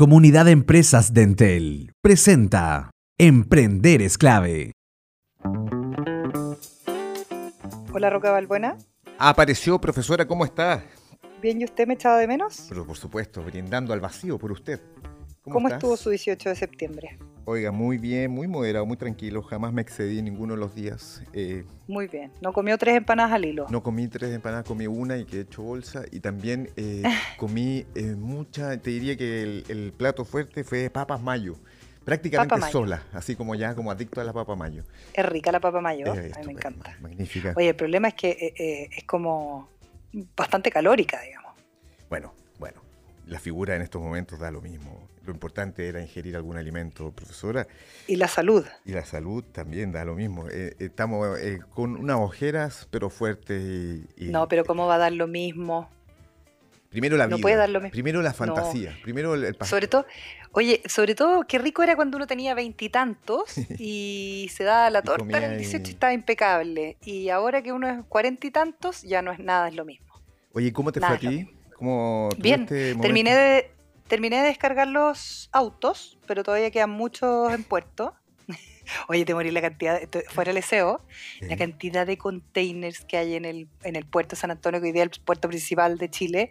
Comunidad de Empresas Dentel presenta Emprender es clave. Hola Roca Balbuena. Apareció, profesora, ¿cómo está? Bien, ¿y usted me echaba de menos? Pero por supuesto, brindando al vacío por usted. ¿Cómo, estuvo su 18 de septiembre? Oiga, muy bien, muy moderado, muy tranquilo. Jamás me excedí ninguno de los días. Eh, muy bien. ¿No comió tres empanadas al hilo? No comí tres empanadas, comí una y quedé hecho bolsa. Y también eh, comí eh, mucha, te diría que el, plato fuerte fue papas mayo. Prácticamente sola, así como ya como adicto a la papa mayo. Es rica la papa mayo, a mí me encanta. Magnífica. Oye, el problema es que es como bastante calórica, digamos. Bueno, bueno, la figura en estos momentos da lo mismo. Lo importante era ingerir algún alimento, profesora. Y la salud. Y la salud también da lo mismo. Eh, estamos eh, con unas ojeras, pero fuertes. Y, no, pero ¿cómo va a dar lo mismo? Primero la vida. No puede dar lo mismo. Primero la fantasía. Primero el, Sobre todo, oye, sobre todo, qué rico era cuando uno tenía veintitantos y, se da la torta en el 18 y estaba impecable. Y ahora que uno es cuarenta y tantos, ya no es nada, es lo mismo. Oye, ¿cómo te fue a ti? Bien, terminé de, terminé de descargar los autos, pero todavía quedan muchos en puerto. Oye, te morí la cantidad, fuera el SEO, la cantidad de containers que hay en el, en el puerto de San Antonio, que hoy día es el puerto principal de Chile.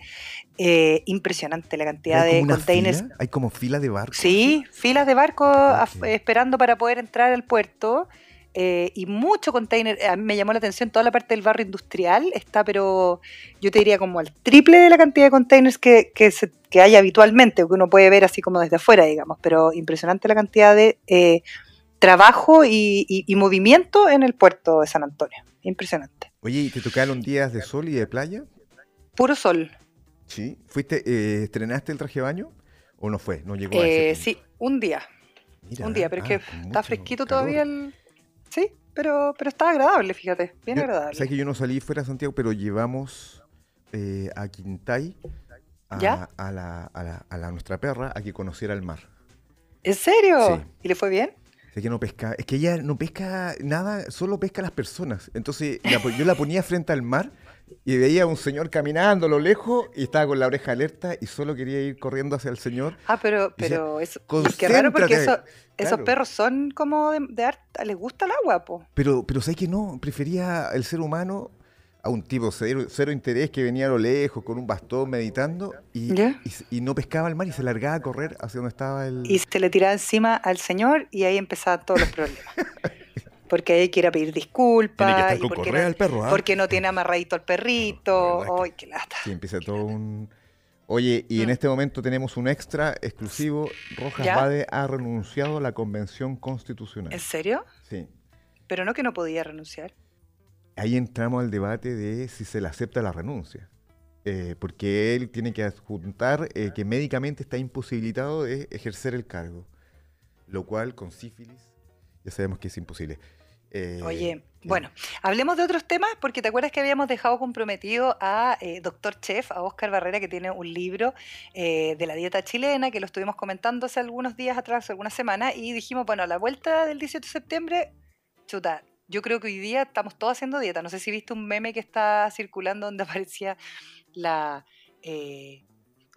Eh, impresionante la cantidad de containers. ¿Hay como filas de barcos? Sí, filas de barcos esperando para poder entrar al puerto. Eh, y mucho container. A mí me llamó la atención toda la parte del barrio industrial. Está, pero yo te diría como al triple de la cantidad de containers que, que, hay habitualmente, que uno puede ver así como desde afuera, digamos. Pero impresionante la cantidad de eh, trabajo y, movimiento en el puerto de San Antonio. Impresionante. Oye, ¿y te tocaron días de sol y de playa? Puro sol. Sí. ¿Fuiste, eh, estrenaste el traje de baño? ¿O no fue? ¿No llegó a ese Sí, un día. un día, pero es que ah, está fresquito todavía el, Sí, pero, pero está agradable, fíjate, bien agradable. Sabes que yo no salí fuera de Santiago, pero llevamos eh, a Quintay a, A, la, a, la, nuestra perra a que conociera el mar. ¿En serio? ¿Y le fue bien? Es que no pesca, es que ella no pesca nada, solo pesca a las personas. Entonces yo la ponía frente al mar y veía a un señor caminando a lo lejos y estaba con la oreja alerta y solo quería ir corriendo hacia el señor. Ah, pero, pero eso, qué raro porque esos perros son como de, de arte, les gusta el agua, po. Pero, pero sé que no, prefería el ser humano a un tipo cero, cero, interés que venía a lo lejos con un bastón meditando y, y, no pescaba el mar y se largaba a correr hacia donde estaba el... Y se le tiraba encima al señor y ahí empezaban todos los problemas. porque ahí quiere pedir disculpas. porque, no, perro, ¿ah? porque no tiene amarradito al perrito. ¡Ay, qué lata! Sí, empieza todo un... Oye, y en mm. este momento tenemos un extra exclusivo. Rojas Bade ha renunciado a la Convención Constitucional. ¿En serio? Sí. Pero no que no podía renunciar. Ahí entramos al debate de si se le acepta la renuncia. Eh, porque él tiene que adjuntar eh, que médicamente está imposibilitado de ejercer el cargo. Lo cual con sífilis ya sabemos que es imposible. Eh, Oye, bueno, hablemos de otros temas porque te acuerdas que habíamos dejado comprometido a eh, Doctor Chef, a Oscar Barrera, que tiene un libro eh, de la dieta chilena, que lo estuvimos comentando hace algunos días atrás, hace algunas semanas, y dijimos, bueno, a la vuelta del 18 de septiembre, chuta, yo creo que hoy día estamos todos haciendo dieta. No sé si viste un meme que está circulando donde aparecía la...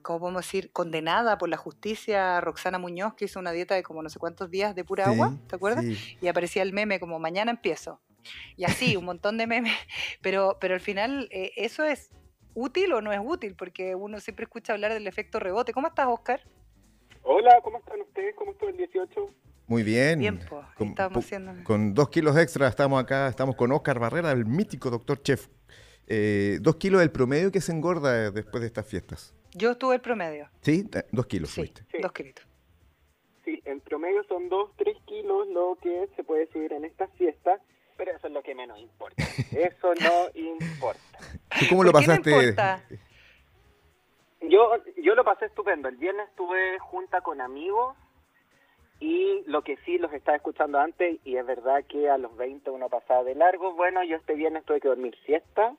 ¿cómo podemos decir? Condenada por la justicia Roxana Muñoz, que hizo una dieta de como no sé cuántos días de pura agua, ¿te acuerdas? Y aparecía el meme como mañana empiezo. Y así, un montón de memes. Pero, pero al final, eh, ¿eso es útil o no es útil? Porque uno siempre escucha hablar del efecto rebote. ¿Cómo estás, Oscar? Hola, ¿cómo están ustedes? ¿Cómo estuvo el 18? Muy bien. Bien, con, haciendo... con dos kilos extra estamos acá, estamos con Oscar Barrera, el mítico doctor chef. Eh, dos kilos del promedio que se engorda después de estas fiestas. Yo tuve el promedio. ¿Sí? Dos kilos sí, dos kilos. Sí, en promedio son dos, tres kilos lo que se puede subir en estas fiestas, pero eso es lo que menos importa. Eso no importa. ¿Tú cómo lo pasaste? yo, yo lo pasé estupendo. El viernes estuve junta con amigos y lo que sí los estaba escuchando antes, y es verdad que a los 20 uno pasaba de largo. Bueno, yo este viernes tuve que dormir siesta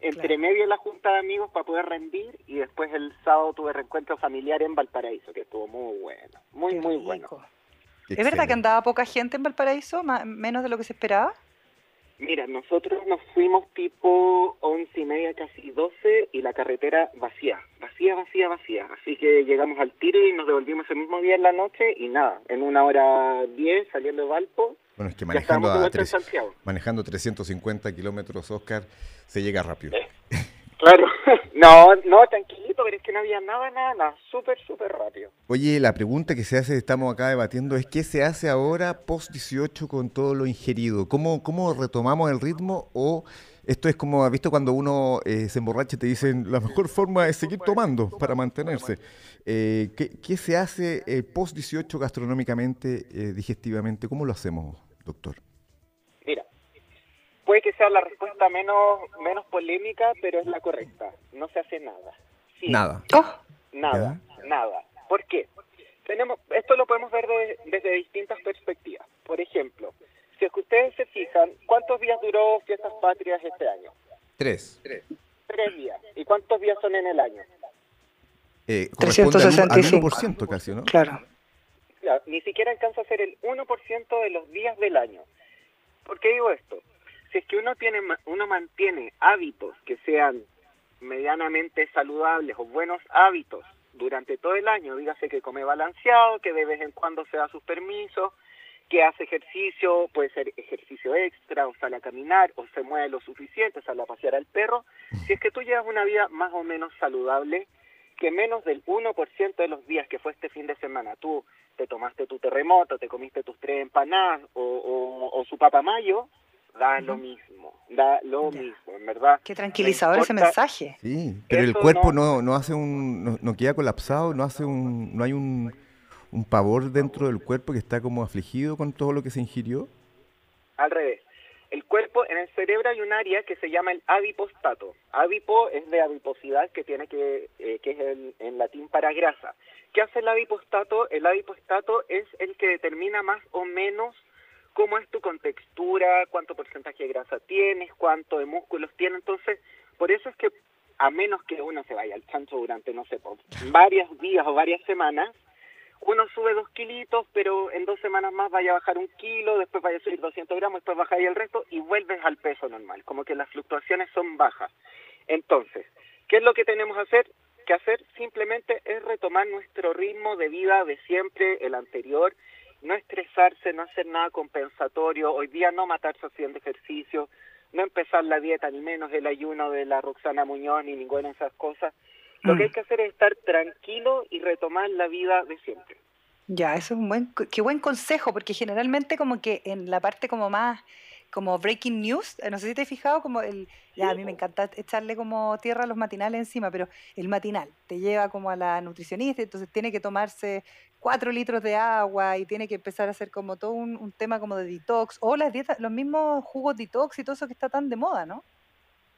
entre medio de la junta de amigos para poder rendir y después el sábado tuve reencuentro familiar en Valparaíso, que estuvo muy bueno, muy, muy bueno. ¿Es verdad que andaba poca gente en Valparaíso, menos de lo que se esperaba? Mira, nosotros nos fuimos tipo once y media, casi doce, y la carretera vacía, vacía, vacía, vacía. Así que llegamos al tiro y nos devolvimos el mismo día en la noche y nada, en una hora diez saliendo de Valpo. Bueno, es que manejando, a tres- manejando 350 kilómetros, Oscar, se llega rápido. Claro, no, no, tranquilito, pero es que no había nada, nada, nada, súper, súper rápido. Oye, la pregunta que se hace, estamos acá debatiendo, es qué se hace ahora post 18 con todo lo ingerido. ¿Cómo, cómo retomamos el ritmo? O esto es como, ¿has visto cuando uno eh, se emborracha y te dicen la mejor forma es seguir tomando para mantenerse? Eh, ¿qué, qué se hace eh, post 18 gastronómicamente, digestivamente? ¿Cómo lo hacemos, doctor? Mira, puede que sea la respuesta menos, menos polémica, pero es la correcta. No se hace nada. Sí, Nada. Oh, Nada, nada. ¿Por qué? Tenemos, esto lo podemos ver de- desde distintas perspectivas. Por ejemplo, si es que ustedes se fijan, ¿cuántos días duró Fiestas Patrias este año? Tres. Tres días. ¿Y cuántos días son en el año? Eh, corresponde al uno- al 365. 1% casi, ¿no? claro. Ni siquiera alcanza a ser el 1% de los días del año. ¿Por qué digo esto? Si es que uno tiene uno mantiene hábitos que sean medianamente saludables o buenos hábitos durante todo el año, dígase que come balanceado, que de vez en cuando se da sus permisos, que hace ejercicio, puede ser ejercicio extra, o sale a caminar, o se mueve lo suficiente, sale a pasear al perro, si es que tú llevas una vida más o menos saludable, que menos del 1% de los días que fue este fin de semana, tú te tomaste tu terremoto, te comiste tus tres empanadas o, o, o su papamayo, da lo mismo, da lo Ya. mismo, en verdad. Qué tranquilizador ese mensaje. Sí, pero el cuerpo no- no, no hace un, no, no queda colapsado, no hace un, no hay un, un pavor dentro del cuerpo que está como afligido con todo lo que se ingirió. Al revés. El cuerpo, en el cerebro hay un área que se llama el adipostato. Adipo es de adiposidad, que tiene que, eh, que es el- en latín para grasa. ¿Qué hace el adipostato? El adipostato es el que determina más o menos cómo es tu contextura, cuánto porcentaje de grasa tienes, cuánto de músculos tienes. Entonces, por eso es que a menos que uno se vaya al chancho durante, no sé, por varios días o varias semanas, uno sube dos kilitos, pero en dos semanas más vaya a bajar un kilo, después vaya a subir 200 gramos, después baja ahí el resto y vuelves al peso normal. Como que las fluctuaciones son bajas. Entonces, ¿qué es lo que tenemos que hacer? Que hacer simplemente es retomar nuestro ritmo de vida de siempre, el anterior, no estresarse, no hacer nada compensatorio, hoy día no matarse haciendo ejercicio, no empezar la dieta, ni menos el ayuno de la Roxana Muñoz, ni ninguna de esas cosas. Lo Mm. que hay que hacer es estar tranquilo y retomar la vida de siempre. Ya, eso es un buen, qué buen consejo, porque generalmente como que en la parte como más, como breaking news, eh, no sé si te has fijado, como el, ya a mí me encanta echarle como tierra a los matinales encima, pero el matinal te lleva como a la nutricionista, entonces tiene que tomarse cuatro litros de agua y tiene que empezar a hacer como todo un, un tema como de detox, o las dietas, los mismos jugos detox y todo eso que está tan de moda, ¿no?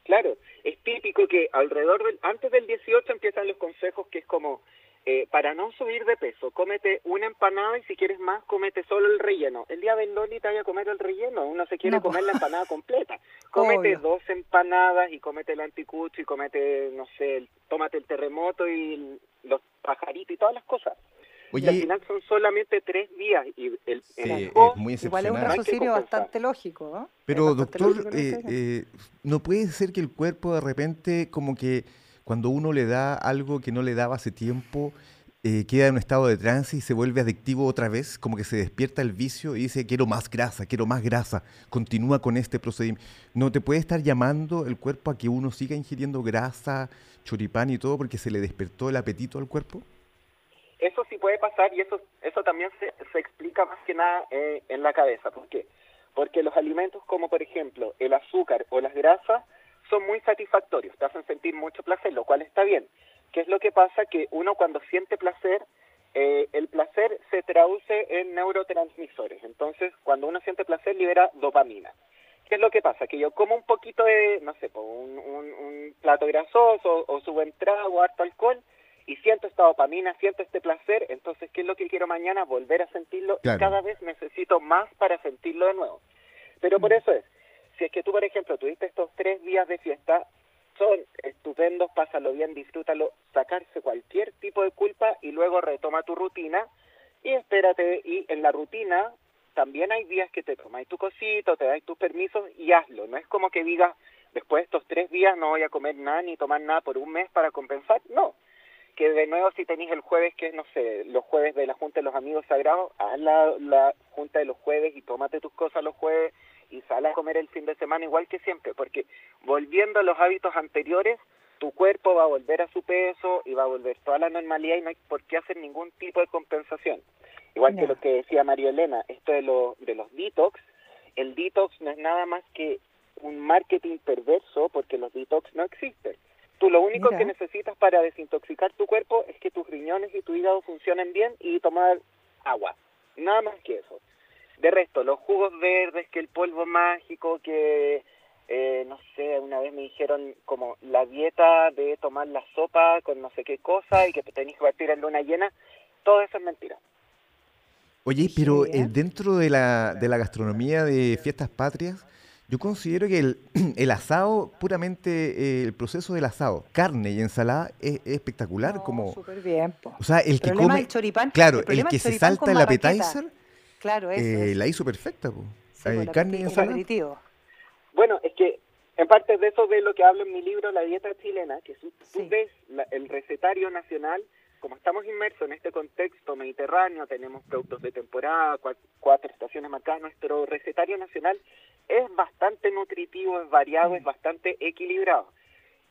Claro, es típico que alrededor del, antes del 18 empiezan los consejos que es como, eh, para no subir de peso, cómete una empanada y si quieres más, cómete solo el relleno. El día del Loli te vaya a comer el relleno, uno se quiere No, comer la empanada completa. Cómete Obvio. dos empanadas y cómete el anticucho y cómete, no sé, el- tómate el terremoto y el- los pajaritos y todas las cosas. Y al Oye, final son solamente tres días y el, sí, el es muy Igual es un raciocinio bastante lógico, ¿no? Pero bastante doctor, lógico eh, eh, ¿no puede ser que el cuerpo de repente como que cuando uno le da algo que no le daba hace tiempo, eh, queda en un estado de trance y se vuelve adictivo otra vez, como que se despierta el vicio y dice, quiero más grasa, quiero más grasa, continúa con este procedimiento. ¿No te puede estar llamando el cuerpo a que uno siga ingiriendo grasa, choripán y todo porque se le despertó el apetito al cuerpo? Puede pasar y eso eso también se, se explica más que nada eh, en la cabeza. ¿Por qué? Porque los alimentos como por ejemplo el azúcar o las grasas son muy satisfactorios, te hacen sentir mucho placer, lo cual está bien. ¿Qué es lo que pasa? Que uno cuando siente placer, eh, el placer se traduce en neurotransmisores. Entonces, cuando uno siente placer, libera dopamina. ¿Qué es lo que pasa? Que yo como un poquito de, no sé, po, un, un, un plato grasoso o su buen trago, harto alcohol, y siento esta dopamina, siento este placer, entonces, ¿qué es lo que quiero mañana? Volver a sentirlo Claro. y cada vez necesito más para sentirlo de nuevo. Pero por eso es, si es que tú, por ejemplo, tuviste estos tres días de fiesta, son estupendos, pásalo bien, disfrútalo, sacarse cualquier tipo de culpa y luego retoma tu rutina y espérate, y en la rutina también hay días que te tomáis tu cosito, te dais tus permisos y hazlo. No es como que digas, después de estos tres días no voy a comer nada ni tomar nada por un mes para compensar. No. Que de nuevo si tenéis el jueves, que es, no sé, los jueves de la Junta de los Amigos Sagrados, haz la, la Junta de los jueves y tómate tus cosas los jueves y sal a comer el fin de semana igual que siempre, porque volviendo a los hábitos anteriores, tu cuerpo va a volver a su peso y va a volver toda la normalidad y no hay por qué hacer ningún tipo de compensación. Igual que lo que decía María Elena, esto de, lo, de los detox, el detox no es nada más que un marketing perverso porque los detox no existen. Tú lo único que necesitas para desintoxicar tu cuerpo es que tus riñones y tu hígado funcionen bien y tomar agua. Nada más que eso. De resto, los jugos verdes, que el polvo mágico, que eh, no sé, una vez me dijeron como la dieta de tomar la sopa con no sé qué cosa y que tenéis que partir en luna llena, todo eso es mentira. Oye, pero eh, dentro de la, de la gastronomía de fiestas patrias, yo considero que el, el asado, puramente eh, el proceso del asado, carne y ensalada, es, espectacular. como, súper bien. O sea, el, que come. choripán, claro, el, que se salta el appetizer, claro, eh, la hizo perfecta. carne y ensalada. Bueno, es que en parte de eso de lo que hablo en mi libro, La dieta chilena, que tú, ves el recetario nacional como estamos inmersos en este contexto mediterráneo, tenemos productos de temporada, cuatro, estaciones marcadas, nuestro recetario nacional es bastante nutritivo, es variado, es mm. bastante equilibrado.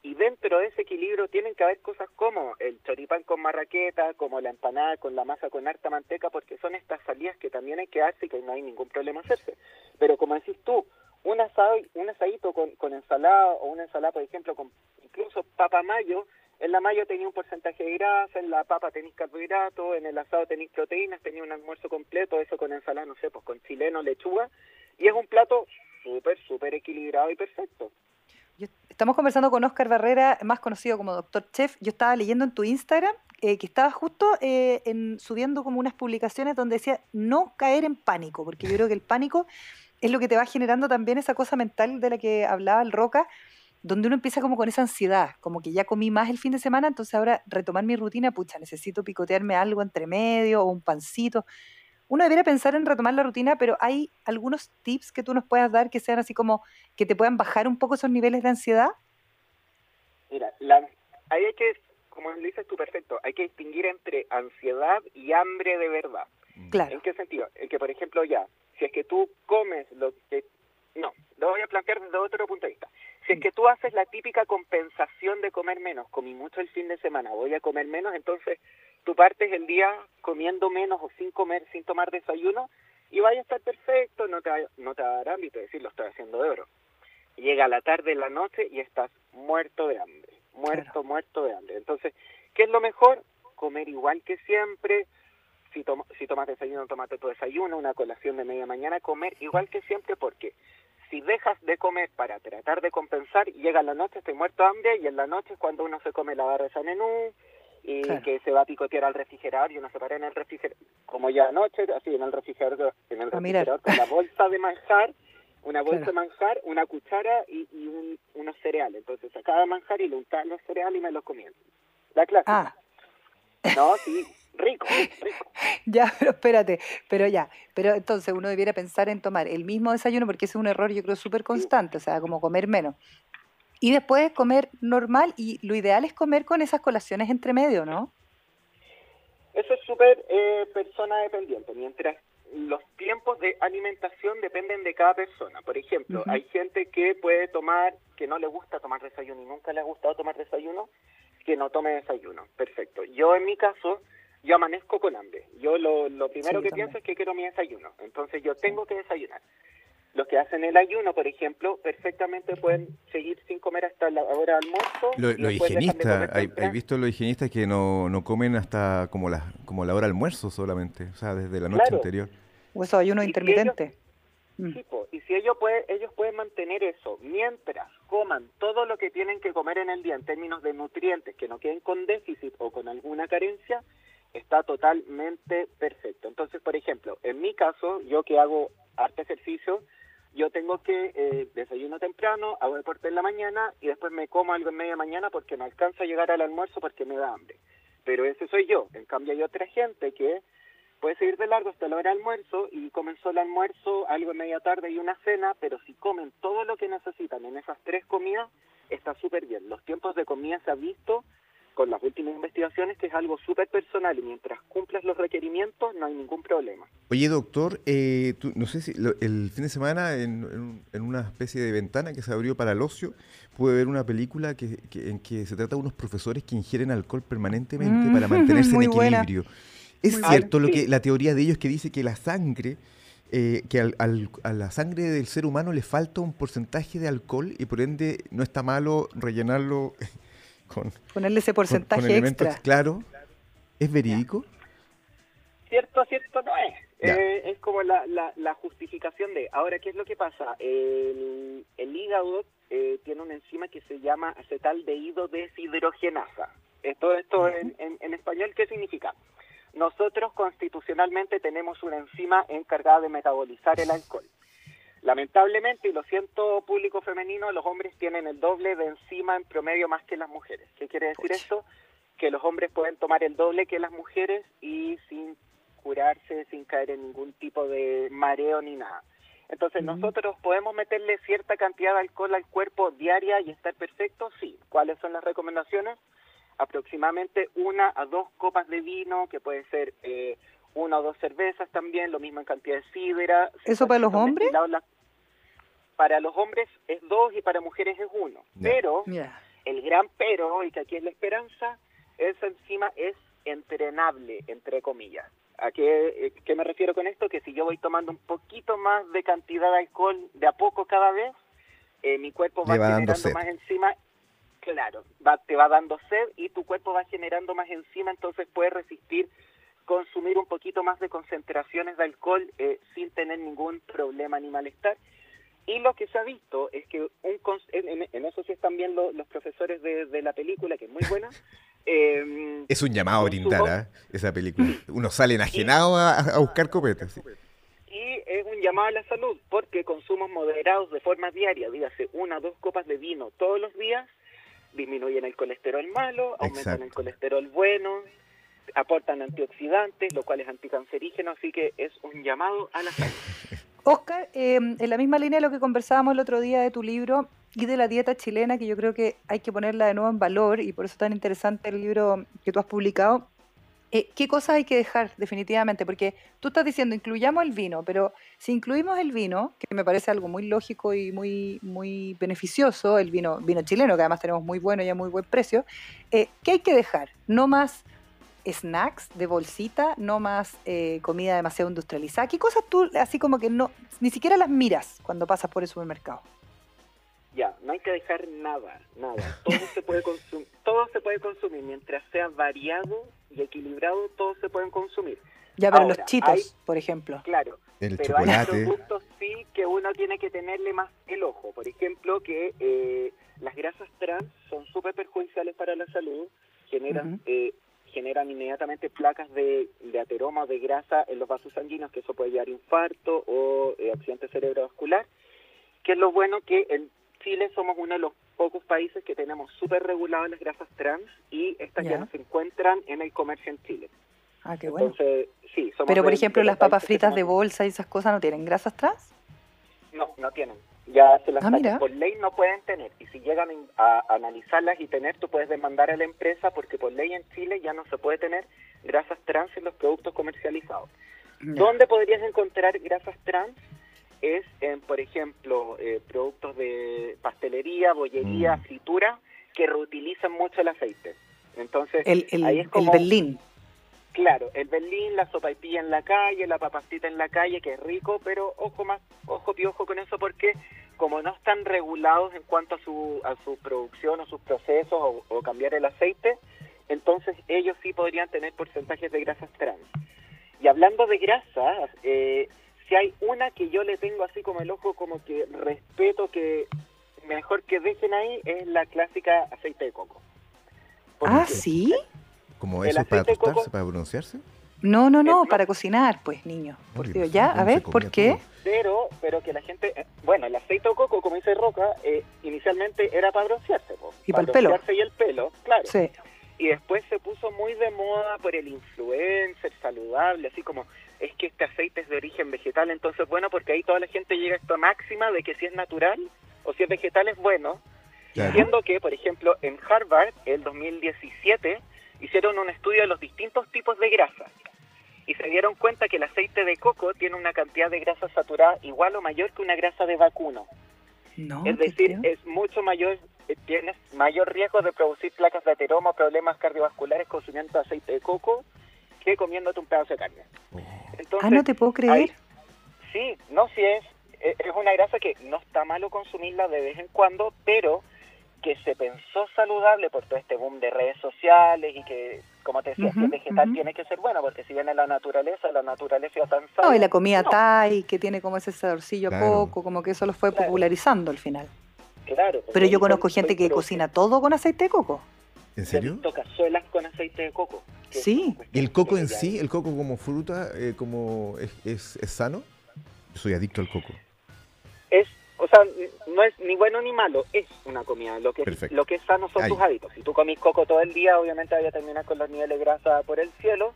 Y dentro de ese equilibrio tienen que haber cosas como el choripán con marraqueta, como la empanada con la masa con harta manteca, porque son estas salidas que también hay que hacer y que no hay ningún problema hacerse. Pero como decís tú, un asado, un asadito con, con ensalada o una ensalada, por ejemplo, con incluso papa mayo, en la mayo tenía un porcentaje de grasa, en la papa tenéis carbohidratos, en el asado tenéis proteínas, tenía un almuerzo completo, eso con ensalada, no sé, pues con chileno, lechuga, y es un plato súper, súper equilibrado y perfecto. estamos conversando con Oscar Barrera, más conocido como Doctor Chef. Yo estaba leyendo en tu Instagram eh, que estaba justo eh, en, subiendo como unas publicaciones donde decía no caer en pánico, porque yo creo que el pánico es lo que te va generando también esa cosa mental de la que hablaba el Roca, donde uno empieza como con esa ansiedad, como que ya comí más el fin de semana, entonces ahora retomar mi rutina, pucha, necesito picotearme algo entre medio o un pancito. Uno debería pensar en retomar la rutina, pero hay algunos tips que tú nos puedas dar que sean así como que te puedan bajar un poco esos niveles de ansiedad. Mira, la, ahí hay que, como dices tú perfecto, hay que distinguir entre ansiedad y hambre de verdad. Claro. ¿En qué sentido? En que, por ejemplo, ya, si es que tú comes lo que... No, lo voy a plantear desde otro punto de vista. Si es que tú haces la típica compensación de comer menos, comí mucho el fin de semana, voy a comer menos, entonces tú partes el día comiendo menos o sin comer, sin tomar desayuno, y vaya a estar perfecto, no te, no te va a dar ámbito decir lo estoy haciendo de oro. Llega la tarde, la noche y estás muerto de hambre, muerto, muerto de hambre. Entonces, ¿qué es lo mejor? Comer igual que siempre, si, si tomas desayuno, tomate tu desayuno, una colación de media mañana, comer igual que siempre, porque si dejas de comer para tratar de compensar, llega la noche, estoy muerto de hambre, y en la noche es cuando uno se come la barra de San menú, y que se va a picotear al refrigerador, y uno se para en el refrigerador, como ya anoche, así en el refrigerador, en el refrigerador con la bolsa de manjar, una bolsa de manjar, una cuchara y, y unos cereales. Entonces sacaba manjar y le untaba los cereales y me los comía. La clase. Ah. No, sí, rico, rico. ya, pero espérate, pero ya, pero entonces uno debiera pensar en tomar el mismo desayuno porque ese es un error yo creo súper constante, o sea, como comer menos. Y después comer normal y lo ideal es comer con esas colaciones entre medio, ¿no? Eso es súper eh, persona dependiente, mientras los tiempos de alimentación dependen de cada persona. Por ejemplo, hay gente que puede tomar, que no le gusta tomar desayuno y nunca le ha gustado tomar desayuno, que no tome desayuno. Perfecto. Yo en mi caso, yo amanezco con hambre. Yo lo, lo primero que pienso es que quiero mi desayuno. Entonces yo tengo que desayunar. Los que hacen el ayuno, por ejemplo, perfectamente pueden seguir sin comer hasta la hora de almuerzo. Los higienistas, hay, visto los higienistas que no, no comen hasta como la, como la hora de almuerzo solamente, o sea, desde la noche anterior. O eso ayuno intermitente. Mm. y si ellos, pueden, ellos pueden mantener eso mientras coman todo lo que tienen que comer en el día en términos de nutrientes, que no queden con déficit o con alguna carencia, está totalmente perfecto. Entonces, por ejemplo, en mi caso, yo que hago arte ejercicio, yo tengo que eh, desayuno temprano, hago deporte en la mañana y después me como algo en media mañana porque no alcanza a llegar al almuerzo porque me da hambre. Pero ese soy yo. En cambio hay otra gente que puede seguir de largo hasta la hora de almuerzo y comenzó el almuerzo, algo en media tarde y una cena, pero si comen todo lo que necesitan en esas tres comidas, está súper bien. Los tiempos de comida se ha visto con las últimas investigaciones que es algo súper personal y mientras cumplas los requerimientos no hay ningún problema. Oye, doctor, eh, tú- no sé si lo- el fin de semana en, en- en una especie de ventana que se abrió para el ocio, pude ver una película que, que- en que se trata de unos profesores que ingieren alcohol permanentemente Mm, para mantenerse en buena. equilibrio. Es Muy cierto lo que la teoría de ellos que dice que la sangre, eh, que al- al- a la sangre del ser humano le falta un porcentaje de alcohol y por ende no está malo rellenarlo con, Ponerle ese porcentaje con elementos extra. claros. ¿Es verídico? Cierto, cierto no es. Eh, es como la, la, la justificación de... Ahora, ¿qué es lo que pasa? El, el hígado eh, tiene una enzima que se llama acetaldehído deshidrogenasa. Esto, esto en, en, en español, ¿qué significa? Nosotros constitucionalmente tenemos una enzima encargada de metabolizar el alcohol. Lamentablemente, y lo siento público femenino, los hombres tienen el doble de enzima en promedio más que las mujeres. ¿Qué quiere decir Pucha. esto? Que los hombres pueden tomar el doble que las mujeres y sin curarse, sin caer en ningún tipo de mareo ni nada. Entonces, nosotros podemos meterle cierta cantidad de alcohol al cuerpo diaria y estar perfecto, sí. ¿Cuáles son las recomendaciones? Aproximadamente una a dos copas de vino, que puede ser eh, una o dos cervezas también, lo mismo en cantidad de sidra. ¿Eso para los hombres? la- Para los hombres es dos y para mujeres es uno. Pero el gran pero, y que aquí es la esperanza, esa enzima es entrenable, entre comillas. ¿A qué, eh, qué me refiero con esto? Que si yo voy tomando un poquito más de cantidad de alcohol de a poco cada vez, eh, mi cuerpo va, generando sed. más enzima, claro, va, te va dando sed y tu cuerpo va generando más enzima, entonces puedes resistir consumir un poquito más de concentraciones de alcohol eh, sin tener ningún problema ni malestar. Y lo que se ha visto es que un en, en- eso sí están bien lo- los profesores de, de la película, que es muy buena. eh, Es un llamado a brindar, ¿ah? Esa película. Uno sale enajenado a, a buscar copetas. sí. y es un llamado a la salud, porque consumos moderados de forma diaria, dígase una o dos copas de vino todos los días, disminuyen el colesterol malo, aumentan el colesterol bueno, aportan antioxidantes, lo cual es anticancerígeno, así que es un llamado a la salud. Oscar, eh, en la misma línea de lo que conversábamos el otro día de tu libro y de la dieta chilena, que yo creo que hay que ponerla de nuevo en valor y por eso es tan interesante el libro que tú has publicado. eh, ¿Qué cosas hay que dejar definitivamente? Porque tú estás diciendo, incluyamos el vino, pero si incluimos el vino, que me parece algo muy lógico y muy, muy beneficioso, el vino, vino chileno, que además tenemos muy bueno y a muy buen precio, eh, ¿qué hay que dejar? No más snacks de bolsita, no más eh, comida demasiado industrializada. ¿Qué cosas tú así como que no, ni siquiera las miras cuando pasas por el supermercado? Ya, no hay que dejar nada, nada. Todo se puede consumir, todo se puede consumir mientras sea variado y equilibrado, todos se pueden consumir. Ya, pero Ahora, los chitos, hay- por ejemplo. Claro, El pero hay chocolate. productos sí que uno tiene que tenerle más el ojo. Por ejemplo, que eh, las grasas trans son súper perjudiciales para la salud, generan eh, generan inmediatamente placas de, de ateroma de grasa en los vasos sanguíneos, que eso puede llevar a infarto o eh, accidente cerebrovascular. Que es lo bueno que en Chile somos uno de los pocos países que tenemos súper reguladas las grasas trans y estas ya. Ya. no se encuentran en el comercio en Chile. Ah, qué bueno. Entonces, sí, somos Pero, por ejemplo, las papas fritas de bolsa y esas cosas no tienen grasas trans. No, no tienen. Ya se las Ah, por ley no pueden tener. Y si llegan a, a analizarlas y tener, tú puedes demandar a la empresa porque por ley en Chile ya no se puede tener grasas trans en los productos comercializados. ¿Dónde podrías encontrar grasas trans? Es en, por ejemplo, eh, productos de pastelería, bollería, Mm. fritura, que reutilizan mucho el aceite. Entonces, El, el, ahí es el como, Berlín. Claro, el berlín, la sopaipilla en la calle, la papastita en la calle, que es rico, pero ojo más, ojo piojo con eso porque como no están regulados en cuanto a su, a su producción o sus procesos o, cambiar el aceite, entonces ellos sí podrían tener porcentajes de grasas trans. Y hablando de grasas, eh, si hay una que yo le tengo así como el ojo, como que respeto que mejor que dejen ahí, es la clásica aceite de coco. Ah, sí. Como el eso para aceite de coco- tostarse, para pronunciarse. No, no, no, para cocinar, pues, niño. Por Dios, pues, ya, ¿cómo a ver, ¿por qué? pero pero que la gente eh, bueno el aceite de coco como dice Roca eh, inicialmente era para broncearse po, Y para pa'l pelo. broncearse y el pelo claro Sí. y después se puso muy de moda por el influencer saludable, así como es que este aceite es de origen vegetal, entonces bueno, porque ahí toda la gente llega a esta máxima de que si es natural o si es vegetal es bueno, Claro. siendo que, por ejemplo, en Harvard, el 2017, hicieron un estudio de los distintos tipos de grasa y se dieron cuenta que el aceite de coco tiene una cantidad de grasa saturada igual o mayor que una grasa de vacuno. No, es decir, es mucho mayor, eh, tienes mayor riesgo de producir placas de ateroma o problemas cardiovasculares consumiendo aceite de coco que comiéndote un pedazo de carne. Entonces, ah, no te puedo creer. hay- sí, no, sí es, es es una grasa que no está malo consumirla de vez en cuando, pero que se pensó saludable por todo este boom de redes sociales y que, como te decía, Ujú, es vegetal tiene que ser bueno, porque si viene la naturaleza, la naturaleza tan No, sana. y la comida no, Thai, que tiene como ese saborcillo a Claro. coco, como que eso lo fue Claro. popularizando al final. Claro, Pero yo conozco gente que cocina todo con aceite de coco. ¿En serio? cazuelas con aceite de coco. Sí. una ¿Y cuestión el coco en sí, el coco como fruta, eh, como es, es, es sano? Yo soy adicto al coco. Sea, no es ni bueno ni malo, es una comida. Lo que, Perfecto. lo que es sano son Ahí. tus hábitos. Si tú comís coco todo el día, obviamente vaya a terminar con los niveles de grasa por el cielo.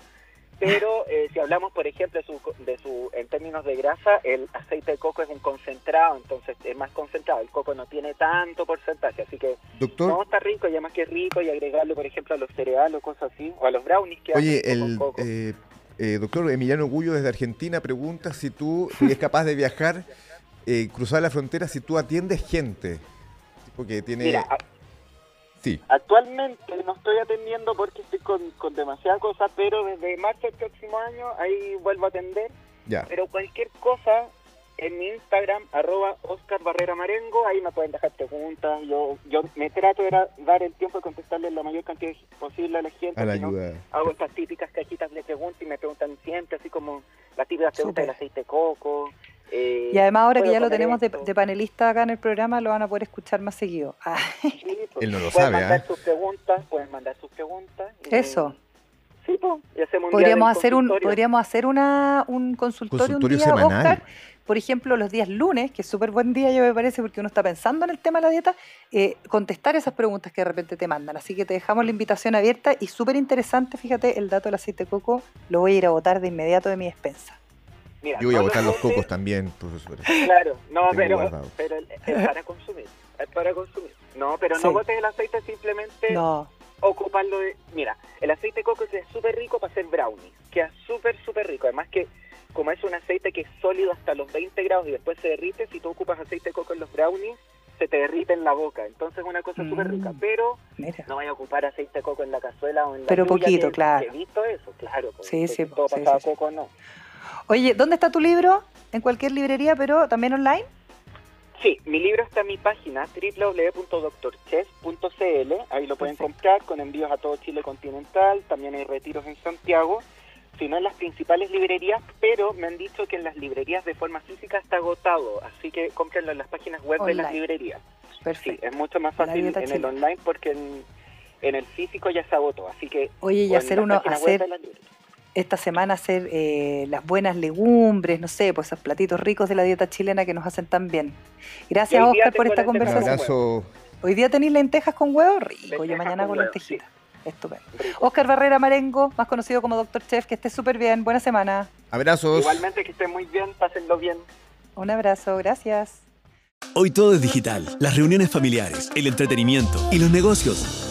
Pero eh, si hablamos, por ejemplo, de su, de su, en términos de grasa, el aceite de coco es un concentrado, entonces es más concentrado. El coco no tiene tanto porcentaje, así que Doctor, no está rico y además que es rico y agregarlo, por ejemplo, a los cereales o cosas así, o a los brownies que oye, hacen el coco. eh, eh, doctor Emiliano Gullo desde Argentina pregunta si tú eres capaz de viajar, eh, cruzar la frontera, si tú atiendes gente. Porque tiene... Mira, sí, Actualmente no estoy atendiendo porque estoy con, con demasiada cosa, pero desde marzo del próximo año ahí vuelvo a atender. ya. Pero cualquier cosa en mi Instagram, arroba Oscar Barrera Marengo, ahí me pueden dejar preguntas. Yo yo me trato de dar el tiempo de contestarle la mayor cantidad posible a la gente. A la no, ayuda. Hago estas típicas cajitas de preguntas y me preguntan siempre, así como las típicas preguntas del Súper. aceite de coco. Eh, Y además ahora que ¿puedo ya lo tenemos de, panelista acá en el programa, lo van a poder escuchar más seguido. Ah, Sí, pues, Él no lo pueden sabe, mandar ¿ah? sus preguntas, pueden mandar sus preguntas. y- Eso. Sí, pues, y hacemos un día podríamos del hacer un consultorio. podríamos hacer una un consultorio, Consultorio un día, semanal. Oscar. Por ejemplo, los días lunes, que es súper buen día, yo me parece, porque uno está pensando en el tema de la dieta, eh, contestar esas preguntas que de repente te mandan. Así que te dejamos la invitación abierta y súper interesante, fíjate, el dato del aceite de coco, lo voy a ir a botar de inmediato de mi despensa. Mira, Yo voy a no botar lo los cocos también, profesor. Claro, no, pero, guardado. pero es para consumir. Es para consumir. No, pero Sí. no botes el aceite, simplemente No, ocuparlo de... Mira, el aceite de coco es súper rico para hacer brownies. Queda súper, súper rico. Además que, como es un aceite que es sólido hasta los 20 grados y después se derrite, si tú ocupas aceite de coco en los brownies, se te derrite en la boca. Entonces es una cosa súper rica. Mm. Pero mira. no vaya a ocupar aceite de coco en la cazuela o en la Pero lluvia, poquito, que- claro. He visto eso, claro. Sí, sí, todo sí, pasado sí, sí. coco no. Oye, ¿dónde está tu libro? En cualquier librería, pero también online. Sí, mi libro está en mi página www.doctorchess.cl, ahí lo pueden Perfecto. comprar con envíos a todo Chile continental, también hay retiros en Santiago, si no en las principales librerías, pero me han dicho que en las librerías de forma física está agotado, así que cómprenlo en las páginas web de las librerías. Sí, Perfecto. es mucho más fácil en el online porque en, en el físico ya se agotó, así que Oye, y hacer uno, hacer. Esta semana hacer eh, las buenas legumbres, no sé, pues esos platitos ricos de la dieta chilena que nos hacen tan bien. Gracias, Oscar, por esta lentejas Un conversación. abrazo. Hoy día tenéis lentejas con huevo, rico. Yo mañana con lentejitas. Estupendo. Rico. Oscar Barrera Marengo, más conocido como Doctor Chef, que esté súper bien. Buena semana. Abrazos. Igualmente que estén muy bien, pásenlo bien. Un abrazo, gracias. Hoy todo es digital, las reuniones familiares, el entretenimiento y los negocios.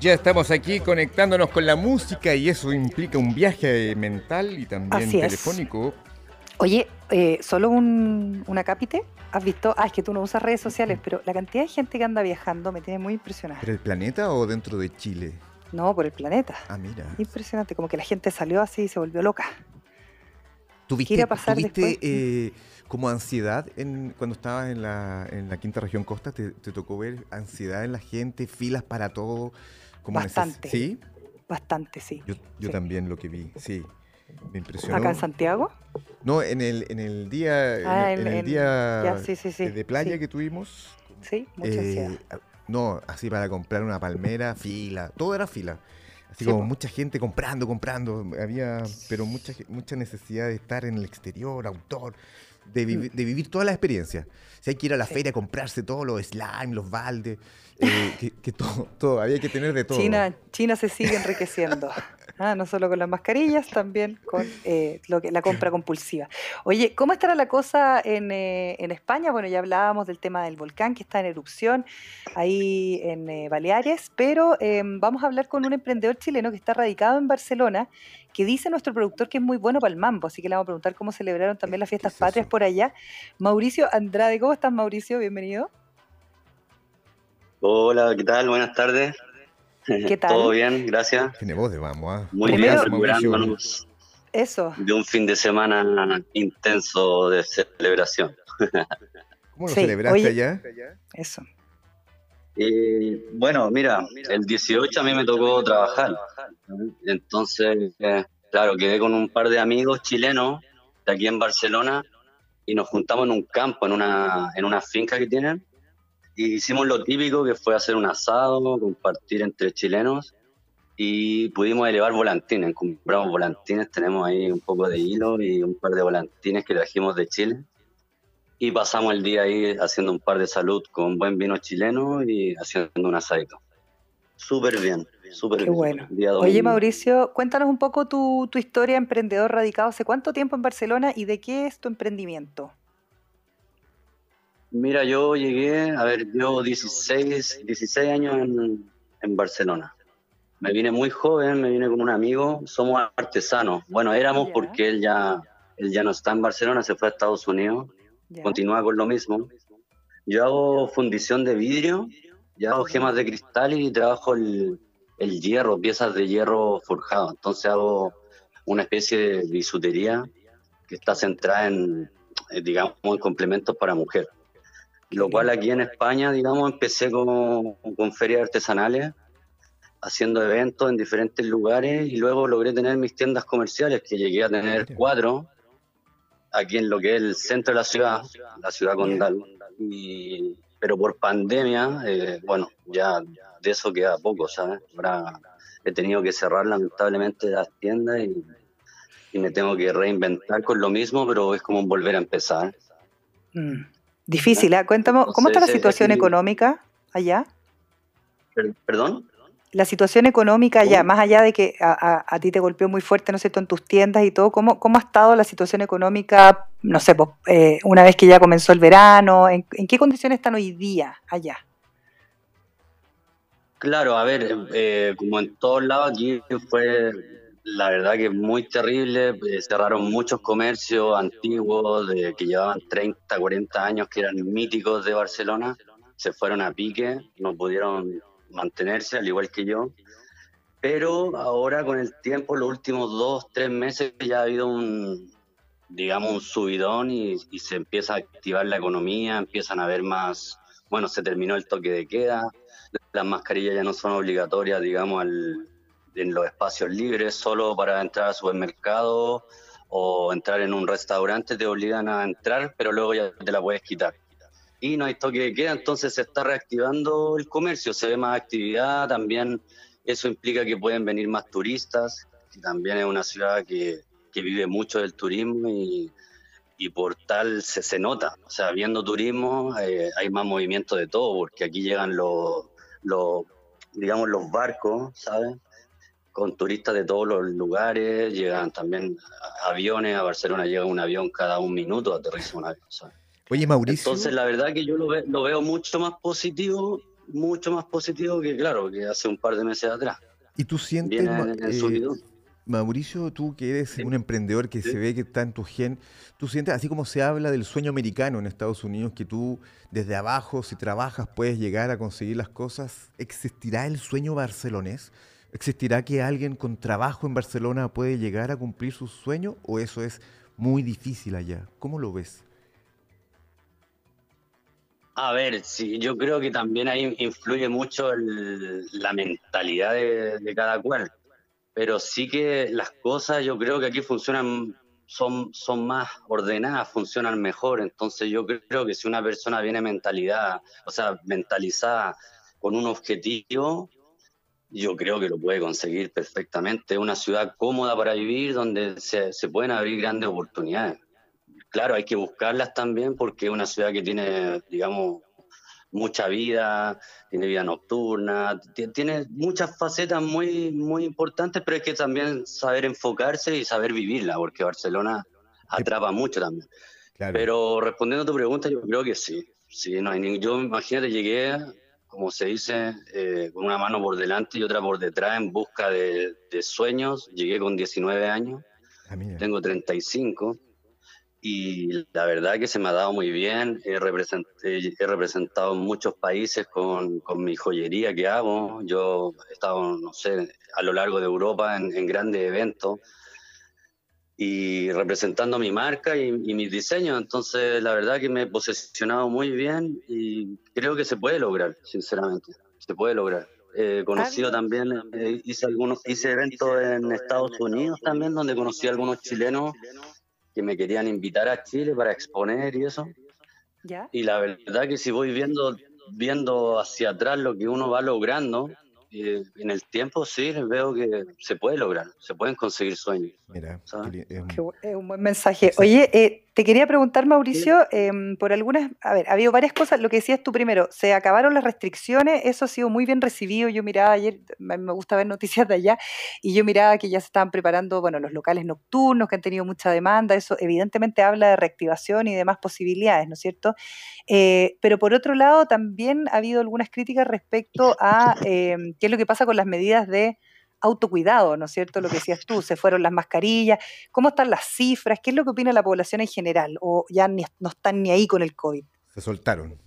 Ya estamos aquí conectándonos con la música y eso implica un viaje mental y también Así es. telefónico. Oye, eh, solo un, un acápite. ¿Has visto? Ah, es que tú no usas redes sociales, pero la cantidad de gente que anda viajando me tiene muy impresionada. ¿Pero el planeta o dentro de Chile? No, por el planeta. Ah, mira. Impresionante, como que la gente salió así y se volvió loca. ¿Tuviste, pasar tuviste, eh, como ansiedad en, cuando estabas en la, en la quinta región costa? ¿Te, te tocó ver ansiedad en la gente, filas para todo? Como Bastante. ¿Sí? Bastante, sí. Yo, yo Sí. también lo que vi, sí. Me impresionó. ¿Acá en Santiago? No, en el, en el día, Ah, en- en el día ya, sí, sí, sí, de playa que tuvimos. Sí, mucha eh, ansiedad. no, así para comprar una palmera, fila, todo era fila. Así Sí, como mucha gente comprando, comprando. Había, pero mucha, mucha necesidad de estar en el exterior, autor, de, vivi- de vivir toda la experiencia. Si hay que ir a la Mm. Sí. feria a comprarse todos los slime, los baldes, eh, que, que todo, todo, había que tener de todo. China, China se sigue enriqueciendo. Ah, no solo con las mascarillas, también con eh, lo que, la compra compulsiva. Oye, ¿cómo estará la cosa en, eh, en España? Bueno, ya hablábamos del tema del volcán que está en erupción ahí en eh, Baleares, pero eh, vamos a hablar con un emprendedor chileno que está radicado en Barcelona, que dice nuestro productor que es muy bueno para el mambo, así que le vamos a preguntar cómo celebraron también las fiestas es patrias por allá. Mauricio Andrade, ¿cómo estás Mauricio? Bienvenido. Hola, ¿qué tal? Buenas tardes. ¿Qué tal? Todo bien, gracias. Tiene voz de vamos, ah. Muy Primero- bien, recuperándonos Eso. de un fin de semana intenso de celebración. ¿Cómo lo Sí, celebraste oye- allá? Eso. Y bueno, mira, el 18 a mí me tocó trabajar. Entonces, eh, claro, quedé con un par de amigos chilenos de aquí en Barcelona y nos juntamos en un campo, en una, en una finca que tienen. Y hicimos lo típico que fue hacer un asado, compartir entre chilenos y pudimos elevar volantines. Compramos volantines, tenemos ahí un poco de hilo y un par de volantines que trajimos de Chile. Y pasamos el día ahí haciendo un par de salud con buen vino chileno y haciendo un asadito. Súper bien, súper bien. bueno. Día Oye. Mauricio, cuéntanos un poco tu, tu historia emprendedor radicado. ¿Hace cuánto tiempo en Barcelona y de qué es tu emprendimiento? Mira, yo llegué, a ver, yo 16, 16 años en, en Barcelona. Me vine muy joven, me vine con un amigo, somos artesanos. Bueno, éramos porque él ya, él ya no está en Barcelona, se fue a Estados Unidos, continúa con lo mismo. Yo hago fundición de vidrio, yo hago gemas de cristal y trabajo el, el hierro, piezas de hierro forjado. Entonces hago una especie de bisutería que está centrada en, eh, digamos, en complementos para mujer. Lo cual aquí en España, digamos, empecé con, con ferias artesanales, haciendo eventos en diferentes lugares y luego logré tener mis tiendas comerciales, que llegué a tener cuatro, aquí en lo que es el centro de la ciudad, la ciudad condal. Y, pero por pandemia, eh, bueno, ya de eso queda poco, ¿sabes? Ahora he tenido que cerrar lamentablemente las tiendas y, y me tengo que reinventar con lo mismo, pero es como volver a empezar. Mm. Difícil, ¿eh? Cuéntame, ¿cómo está la situación económica allá? Per- ¿Perdón? La situación económica allá, más allá de que a, a- a ti te golpeó muy fuerte, ¿no es cierto?, en tus tiendas y todo, ¿cómo, cómo ha estado la situación económica, no sé, pues, eh, una vez que ya comenzó el verano? ¿En, en qué condiciones están hoy día allá? Claro, a ver, eh, como en todos lados aquí fue la verdad que muy terrible, eh, cerraron muchos comercios antiguos de, que llevaban 30, 40 años, que eran míticos de Barcelona, se fueron a pique, no pudieron mantenerse, al igual que yo. Pero ahora con el tiempo, los últimos dos, tres meses, ya ha habido un, digamos, un subidón y, y se empieza a activar la economía, empiezan a haber más, bueno, se terminó el toque de queda, las mascarillas ya no son obligatorias, digamos, al- en los espacios libres, solo para entrar al supermercado o entrar en un restaurante te obligan a entrar, pero luego ya te la puedes quitar. Y no hay toque de queda, entonces se está reactivando el comercio, se ve más actividad, también eso implica que pueden venir más turistas, que también es una ciudad que, que vive mucho del turismo y, y por tal se, se nota. O sea, viendo turismo eh, hay más movimiento de todo, porque aquí llegan los, los, digamos, los barcos, ¿sabes? Con turistas de todos los lugares, llegan también aviones, a Barcelona llega un avión cada un minuto, aterriza un avión, ¿sabes? Oye, Mauricio. Entonces, la verdad que yo lo, ve- lo veo mucho más positivo, mucho más positivo que, claro, que hace un par de meses atrás. ¿Y tú sientes, eh. Mauricio, tú que eres Sí. un emprendedor que Sí. se ve que está en tu gen, tú sientes, así como se habla del sueño americano en Estados Unidos, que tú desde abajo, si trabajas, puedes llegar a conseguir las cosas, ¿existirá el sueño barcelonés? ¿Existirá que alguien con trabajo en Barcelona puede llegar a cumplir su sueño? ¿O eso es muy difícil allá. ¿Cómo lo ves? A ver, sí, yo creo que también ahí influye mucho la mentalidad de, cada cual. Pero sí que las cosas yo creo que aquí funcionan, son, son más ordenadas, funcionan mejor. Entonces yo creo que si una persona viene mentalidad, o sea, mentalizada con un objetivo, yo creo que lo puede conseguir perfectamente. Una ciudad cómoda para vivir donde se, se pueden abrir grandes oportunidades claro, hay que buscarlas también porque es una ciudad que tiene, digamos, mucha vida, tiene vida nocturna, tiene muchas facetas muy, muy importantes, pero hay que también saber enfocarse y saber vivirla, porque Barcelona atrapa mucho también. Pero respondiendo a tu pregunta, yo creo que sí. sí no hay yo imagínate, llegué, como se dice, eh, con una mano por delante y otra por detrás en busca de, sueños. Llegué con 19 años, ah, tengo 35 y la verdad que se me ha dado muy bien. He, he representado muchos países con, con, mi joyería que hago. Yo he estado, no sé, a lo largo de Europa en, grandes eventos y representando mi marca y, y, mis diseños. Entonces, la verdad que me he posicionado muy bien y creo que se puede lograr, sinceramente. Se puede lograr. He conocido también, eh, hice algunos, hice eventos en Estados Unidos también, donde conocí a algunos chilenos que me querían invitar a Chile para exponer y eso. Y la verdad que si voy viendo, viendo hacia atrás lo que uno va logrando, eh, en el tiempo sí veo que se puede lograr, se pueden conseguir sueños. Mira, es un buen mensaje. Oye, eh, te quería preguntar, Mauricio, em, por algunas, a ver, ha habido varias cosas, lo que decías tú primero, se acabaron las restricciones, eso ha sido muy bien recibido, yo miraba ayer, me gusta ver noticias de allá, y yo miraba que ya se estaban preparando, bueno, los locales nocturnos que han tenido mucha demanda, eso evidentemente habla de reactivación y demás posibilidades, ¿no es cierto? Eh, pero por otro lado, también ha habido algunas críticas respecto a em, qué es lo que pasa con las medidas de autocuidado, ¿no es cierto? Lo que decías tú, se fueron las mascarillas, ¿cómo están las cifras? ¿Qué es lo que opina la población en general? ¿O ya no están ni ahí con el COVID? Se soltaron.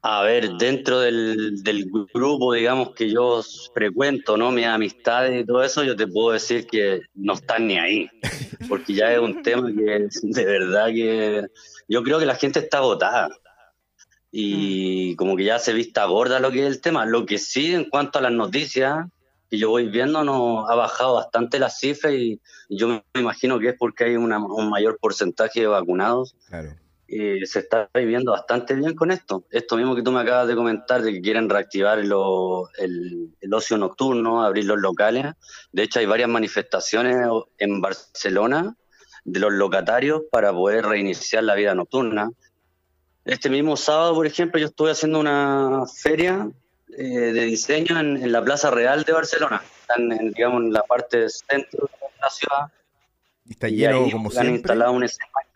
A ver, dentro del, grupo, digamos, que yo frecuento, ¿no? Mis amistades y todo eso, yo te puedo decir que no están ni ahí. Porque ya es un tema que de verdad que yo creo que la gente está agotada. Y mm. como que ya se vista gorda lo que es el tema. Lo que sí, en cuanto a las noticias, que yo voy viendo no ha bajado bastante la cifra y yo me imagino que es porque hay un mayor porcentaje de vacunados. Claro. Y se está viviendo bastante bien con esto. Esto mismo que tú me acabas de comentar, de que quieren reactivar el, el, ocio nocturno, abrir los locales. De hecho, hay varias manifestaciones en Barcelona de los locatarios para poder reiniciar la vida nocturna. Este mismo sábado, por ejemplo, yo estuve haciendo una feria eh, de diseño en, la Plaza Real de Barcelona. Están, en, digamos, en la parte centro de la ciudad. está lleno como siempre. Han instalado un escenario.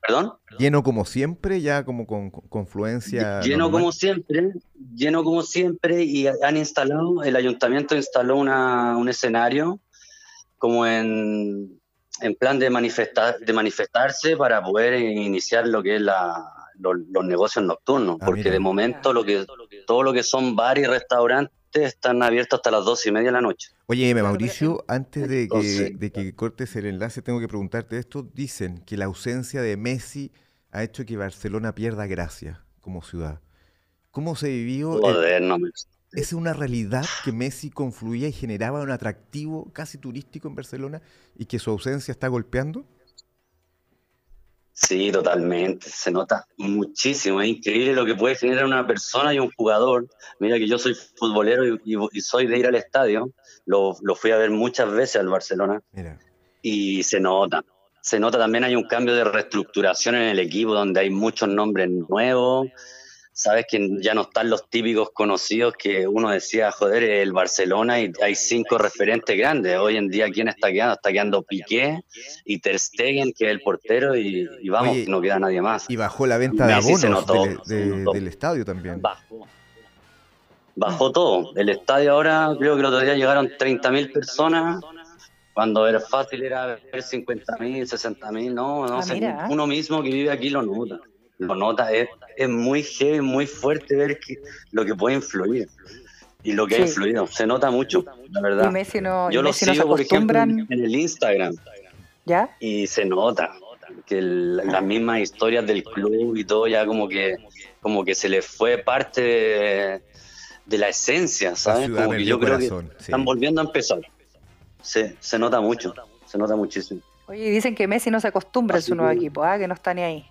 ¿Perdón? Lleno como siempre, ya como con confluencia. Lleno como siempre, lleno como siempre, y han instalado, el ayuntamiento instaló una, un escenario como en, en plan de, manifestar, de manifestarse para poder iniciar lo que es la, los, negocios nocturnos, ah, porque de momento lo que, todo lo que son bares y restaurantes están abiertos hasta las dos y media de la noche. Oye, Mauricio, antes de que, de que cortes el enlace, tengo que preguntarte esto. Dicen que la ausencia de Messi ha hecho que Barcelona pierda gracia como ciudad. ¿Cómo se vivió? Joder, no ¿Es una realidad que Messi confluía y generaba un atractivo casi turístico en Barcelona y que su ausencia está golpeando? Sí, totalmente. Se nota muchísimo. Es increíble lo que puede generar una persona y un jugador. Mira que yo soy futbolero y, soy de ir al estadio. Lo, lo, fui a ver muchas veces al Barcelona. Y se nota. Se nota también hay un cambio de reestructuración en el equipo donde hay muchos nombres nuevos sabes que ya no están los típicos conocidos que uno decía, joder, el Barcelona y hay cinco referentes grandes. Hoy en día, ¿quién está quedando? Está quedando Piqué y Ter Stegen, que es el portero, y, vamos, no queda nadie más. Y bajó la venta de abonos del estadio también. Bajó. Bajó todo. El estadio ahora, creo que el otro día llegaron 30.000 personas cuando era fácil era ver 50.000, 60.000, no, no, ah, uno mismo que vive aquí lo nota lo nota, es, es muy heavy, muy fuerte ver que, lo que puede influir y lo que ha influido. Se nota mucho, la verdad. Messi no, Yo lo sigo, por ejemplo, en, el Instagram. ¿Ya? Y se nota que el- las mismas historias del club y todo ya como que como que se les fue parte de, de la esencia, ¿sabes? Como que yo creo que sí. están volviendo a empezar. Se, se nota mucho, se nota muchísimo. Oye, y dicen que Messi no se acostumbra en su nuevo que- equipo, ¿ah? que no está ni ahí.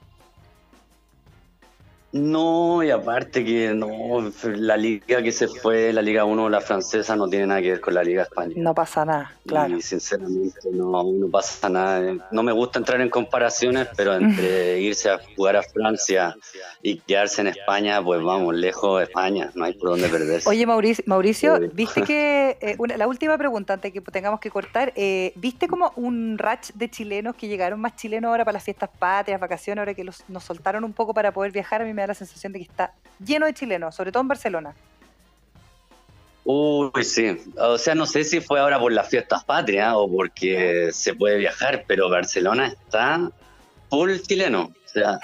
No, y aparte que no, la liga que se fue, la Liga 1, la francesa, no tiene nada que ver con la Liga española. No pasa nada, claro. Y sinceramente no, no pasa nada. No me gusta entrar en comparaciones, pero entre irse a jugar a Francia y quedarse en España, pues vamos, lejos de España, no hay por dónde perderse. Oye, Mauricio, Mauricio. ¿viste que, eh, una- la última pregunta antes que tengamos que cortar, eh, ¿viste como un ratch de chilenos que llegaron más chilenos ahora para las fiestas patrias, vacaciones, ahora que los, nos soltaron un poco para poder viajar? A mí me la sensación de que está lleno de chilenos, sobre todo en Barcelona. Uy, sí. O sea, no sé si fue ahora por las fiestas patrias o porque se puede viajar, pero Barcelona está full chileno. O sea,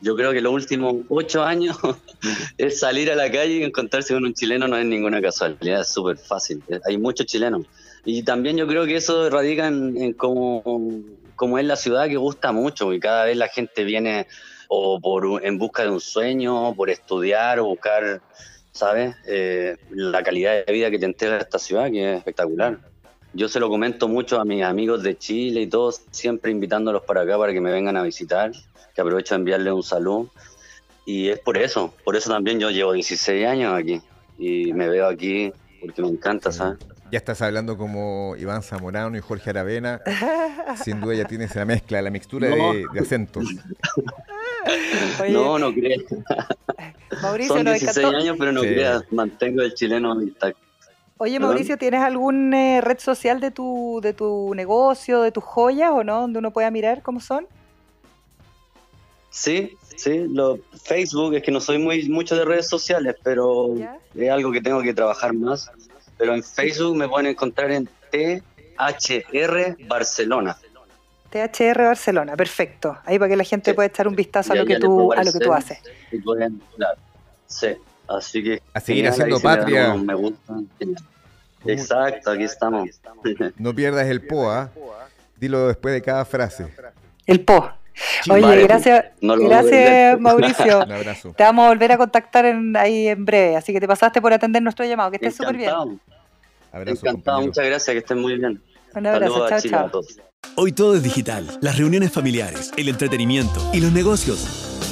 yo creo que los últimos ocho años es salir a la calle y encontrarse con un chileno no es ninguna casualidad, es súper fácil. Hay muchos chilenos. Y también yo creo que eso radica en, en cómo, cómo es la ciudad que gusta mucho y cada vez la gente viene o por, un- en busca de un sueño, por estudiar o buscar ¿sabes? Eh, la calidad de vida que te entrega esta ciudad, que es espectacular. Yo se lo comento mucho a mis amigos de Chile y todos, siempre invitándolos para acá para que me vengan a visitar, que aprovecho de enviarles un saludo. Y es por eso, por eso también yo llevo 16 años aquí y me veo aquí porque me encanta, ¿sabes? Ya estás hablando como Iván Zamorano y Jorge Aravena. Sin duda ya tienes la mezcla, la mixtura No. de, de acentos. Oye, No, no creas. Mauricio, Son nos 16 encantó. años, pero no Sí. creas, mantengo el chileno intacto. Oye, ¿Perdón? Mauricio, ¿tienes algún eh, red social de tu, de tu negocio, de tus joyas o no? Donde uno pueda mirar cómo son. Sí, sí, lo, Facebook, es que no soy muy mucho de redes sociales, pero ¿Ya? es algo que tengo que trabajar más. Pero en Facebook me pueden encontrar en THR Barcelona. THR Barcelona, perfecto. Ahí para que la gente Sí. pueda echar un vistazo a lo que tú, a lo que tú haces. aparecer y pueden- claro, sí, así que... A seguir haciendo ahí patria. Me gusta. Exacto, aquí estamos. No pierdas el POA. Dilo después de cada frase. El PO. Oye, Vale. gracias, No gracias. Mauricio. Un abrazo. Te vamos a volver a contactar en- ahí en breve, así que te pasaste por atender nuestro llamado, que estés súper bien. Encantado, Abrazo, encantado, compañero. muchas gracias, que estén muy bien. Un abrazo, Saludos chao, chao. Hoy todo es digital, las reuniones familiares, el entretenimiento y los negocios.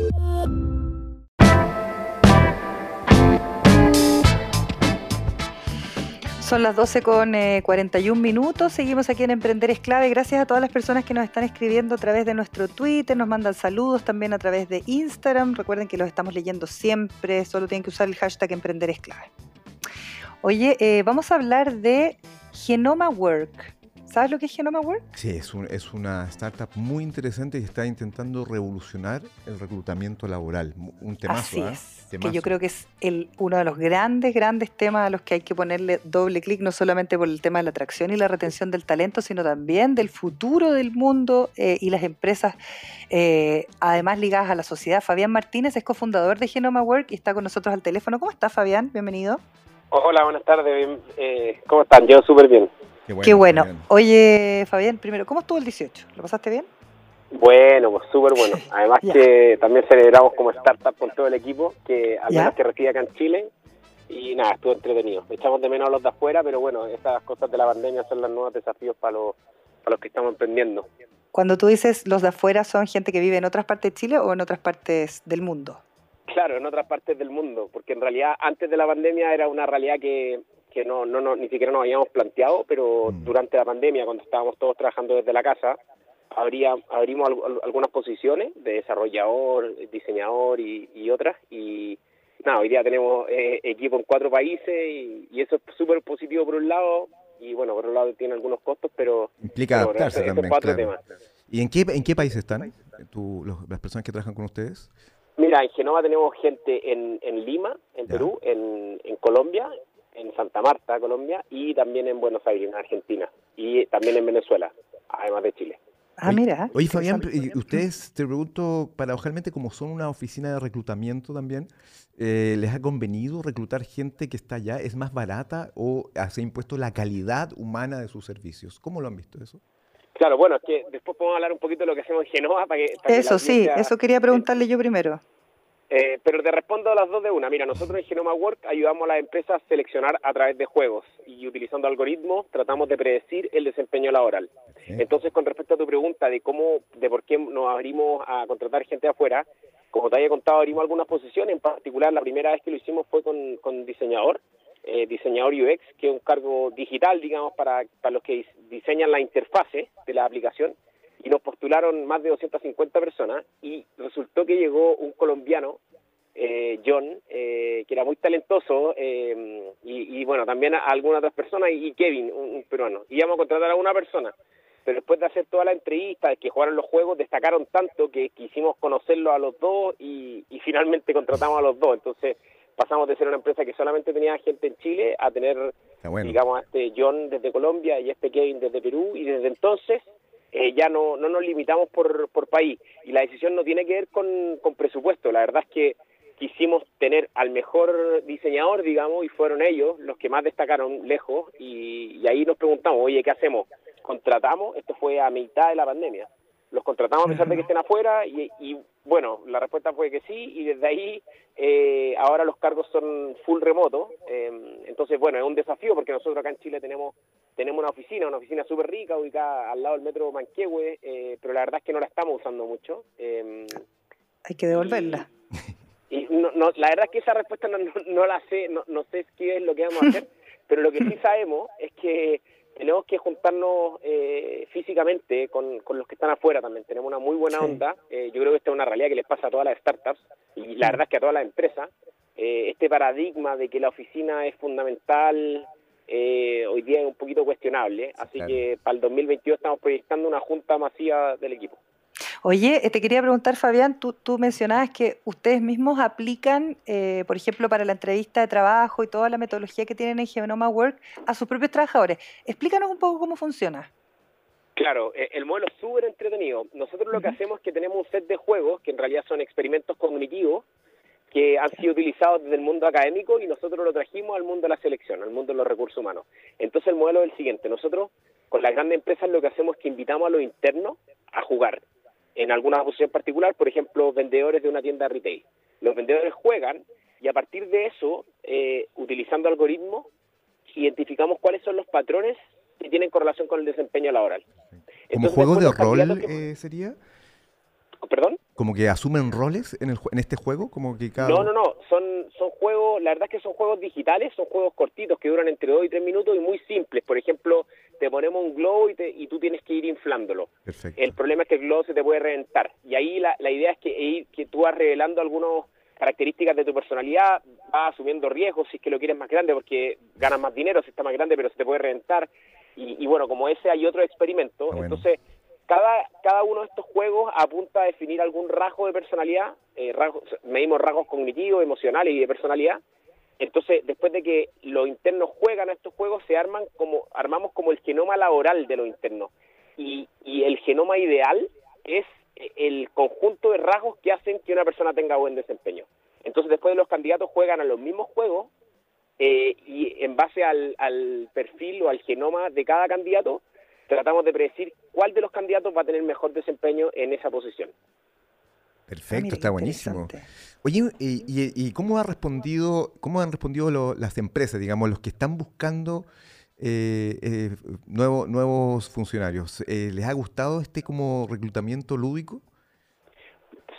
Son las 12 con eh, 41 minutos. Seguimos aquí en Emprender es clave. Gracias a todas las personas que nos están escribiendo a través de nuestro Twitter, nos mandan saludos también a través de Instagram. Recuerden que los estamos leyendo siempre. Solo tienen que usar el hashtag Emprender es clave. Oye, eh, vamos a hablar de Genoma Work. ¿Sabes lo que es Genoma Work? Sí, es, un- es una startup muy interesante y está intentando revolucionar el reclutamiento laboral. Un temazo, Así ¿ah? es. Que Temazo. yo creo que es el, uno de los grandes, grandes temas a los que hay que ponerle doble clic, no solamente por el tema de la atracción y la retención del talento, sino también del futuro del mundo eh, y las empresas, eh, además ligadas a la sociedad. Fabián Martínez es cofundador de Genoma Work y está con nosotros al teléfono. ¿Cómo estás, Fabián? Bienvenido. Hola, buenas tardes. bien, eh, ¿Cómo están? Yo súper bien. Qué bueno. Fabián. Oye, Fabián, primero, ¿cómo estuvo el 18? ¿Lo pasaste bien? Bueno, pues súper bueno. Además que también celebramos como startup con todo el equipo, que al Ya. menos que reside acá en Chile. Y nada, estuvo entretenido. Echamos de menos a los de afuera, pero bueno, estas cosas de la pandemia son los nuevos desafíos para los, para los que estamos emprendiendo. Cuando tú dices los de afuera, ¿son gente que vive en otras partes de Chile o en otras partes del mundo? Claro, en otras partes del mundo, porque en realidad antes de la pandemia era una realidad que, que no, no, no, ni siquiera nos habíamos planteado, pero Mm. durante la pandemia, cuando estábamos todos trabajando desde la casa, habría, abrimos al- al- algunas posiciones de desarrollador, diseñador y, y otras, y nada, hoy día tenemos eh, equipo en cuatro países y, y eso es súper positivo por un lado, y bueno, por otro lado tiene algunos costos, pero... Implica pero adaptarse también, claro. ¿Y en qué, en qué país están tú, los- las personas que trabajan con ustedes? Mira, en Genova tenemos gente en, en Lima, en Ya. Perú, en, en Colombia, en Santa Marta, Colombia, y también en Buenos Aires, en Argentina, y también en Venezuela, además de Chile. Ah, Oye- mira. Oye, Fabián, ustedes, te pregunto, paradojalmente, como son una oficina de reclutamiento también, eh, ¿les ha convenido reclutar gente que está allá? ¿Es más barata o se ha impuesto la calidad humana de sus servicios? ¿Cómo lo han visto eso? Claro, bueno, es que después podemos hablar un poquito de lo que hacemos en Genova para que... para que la Eso sí, eso quería preguntarle yo primero. Eh, pero te respondo a las dos de una. Mira, nosotros en Genoma Work ayudamos a las empresas a seleccionar a través de juegos y utilizando algoritmos tratamos de predecir el desempeño laboral. Sí. Entonces, con respecto a tu pregunta de cómo, de por qué nos abrimos a contratar gente de afuera, como te había contado, abrimos algunas posiciones. En particular, la primera vez que lo hicimos fue con, con diseñador, eh, diseñador UX, que es un cargo digital, digamos, para, para los que dis- diseñan la interfase de la aplicación y nos postularon más de 250 personas y resultó que llegó un colombiano, eh, John, eh, que era muy talentoso eh, y, y, bueno, también a algunas otras personas y, y Kevin, un, un peruano. Íbamos a contratar a una persona, pero después de hacer toda la entrevista, que jugaron los juegos, destacaron tanto que quisimos conocerlos a los dos y, y finalmente contratamos a los dos. Entonces pasamos de ser una empresa que solamente tenía gente en Chile a tener bueno. digamos, a este John desde Colombia y a este Kevin desde Perú, y desde entonces eh, ya no, no nos limitamos por, por país. Y la decisión no tiene que ver con, con presupuesto, la verdad es que quisimos tener al mejor diseñador, digamos, y fueron ellos los que más destacaron lejos, y, y ahí nos preguntamos, oye, ¿qué hacemos? ¿Contratamos? Esto fue a mitad de la pandemia. Los contratamos a pesar de que estén afuera y, y, bueno, la respuesta fue que sí y desde ahí eh, ahora los cargos son full remoto. eh, entonces, bueno, es un desafío porque nosotros acá en Chile tenemos tenemos una oficina, una oficina súper rica ubicada al lado del metro Manquehue, eh, pero la verdad es que no la estamos usando mucho. eh, Hay que devolverla. y no, no, la verdad es que esa respuesta no, no, no la sé, no, no sé qué es lo que vamos a hacer, pero lo que sí sabemos es que tenemos que juntarnos eh, físicamente con, con los que están afuera también. Tenemos una muy buena Sí. onda. Eh, yo creo que esta es una realidad que les pasa a todas las startups y la verdad es que a todas las empresas. Eh, este paradigma de que la oficina es fundamental eh, hoy día es un poquito cuestionable. Así Claro. que para el 2022 estamos proyectando una junta masiva del equipo. Oye, eh, te quería preguntar, Fabián, tú, tú mencionabas que ustedes mismos aplican, eh, por ejemplo, para la entrevista de trabajo y toda la metodología que tienen en Genoma Work a sus propios trabajadores. Explícanos un poco cómo funciona. Claro, eh, el modelo es súper entretenido. Nosotros lo que hacemos es que tenemos un set de juegos que en realidad son experimentos cognitivos que han sido utilizados desde el mundo académico y nosotros lo trajimos al mundo de la selección, al mundo de los recursos humanos. Entonces el modelo es el siguiente. Nosotros con las grandes empresas lo que hacemos es que invitamos a los internos a jugar en alguna posición particular, por ejemplo, vendedores de una tienda retail. Los vendedores juegan y a partir de eso, eh, utilizando algoritmos, identificamos cuáles son los patrones que tienen correlación con el desempeño laboral. ¿Como Entonces, juego después de rol que- eh, sería? ¿Perdón? ¿Como que asumen roles en, el, en este juego? Como que cada... No, no, no, son, son juegos, la verdad es que son juegos digitales, son juegos cortitos que duran entre 2 y 3 minutos y muy simples. Por ejemplo, te ponemos un globo y, te- y tú tienes que ir inflándolo. Perfecto. El problema es que el globo se te puede reventar. Y ahí la, la idea es que, ir- que tú vas revelando algunas características de tu personalidad, vas asumiendo riesgos si es que lo quieres más grande porque ganas más dinero si está más grande, pero se te puede reventar. Y, y bueno, como ese hay otro experimento. Ah, bueno. Entonces, cada, cada uno de estos juegos apunta a definir algún rasgo de personalidad, eh, rasgos, medimos rasgos cognitivos, emocionales y de personalidad. Entonces, después de que los internos juegan a estos juegos, se arman como, armamos como el genoma laboral de los internos. Y, y el genoma ideal es el conjunto de rasgos que hacen que una persona tenga buen desempeño. Entonces, después de los candidatos juegan a los mismos juegos eh, y en base al, al perfil o al genoma de cada candidato, tratamos de predecir cuál de los candidatos va a tener mejor desempeño en esa posición. Perfecto, Ah, mira, está buenísimo. Oye, y, y- y cómo ha respondido, cómo han respondido lo- las empresas, digamos, los que están buscando eh, eh, nuevo- nuevos funcionarios? Eh, ¿Les ha gustado este como reclutamiento lúdico?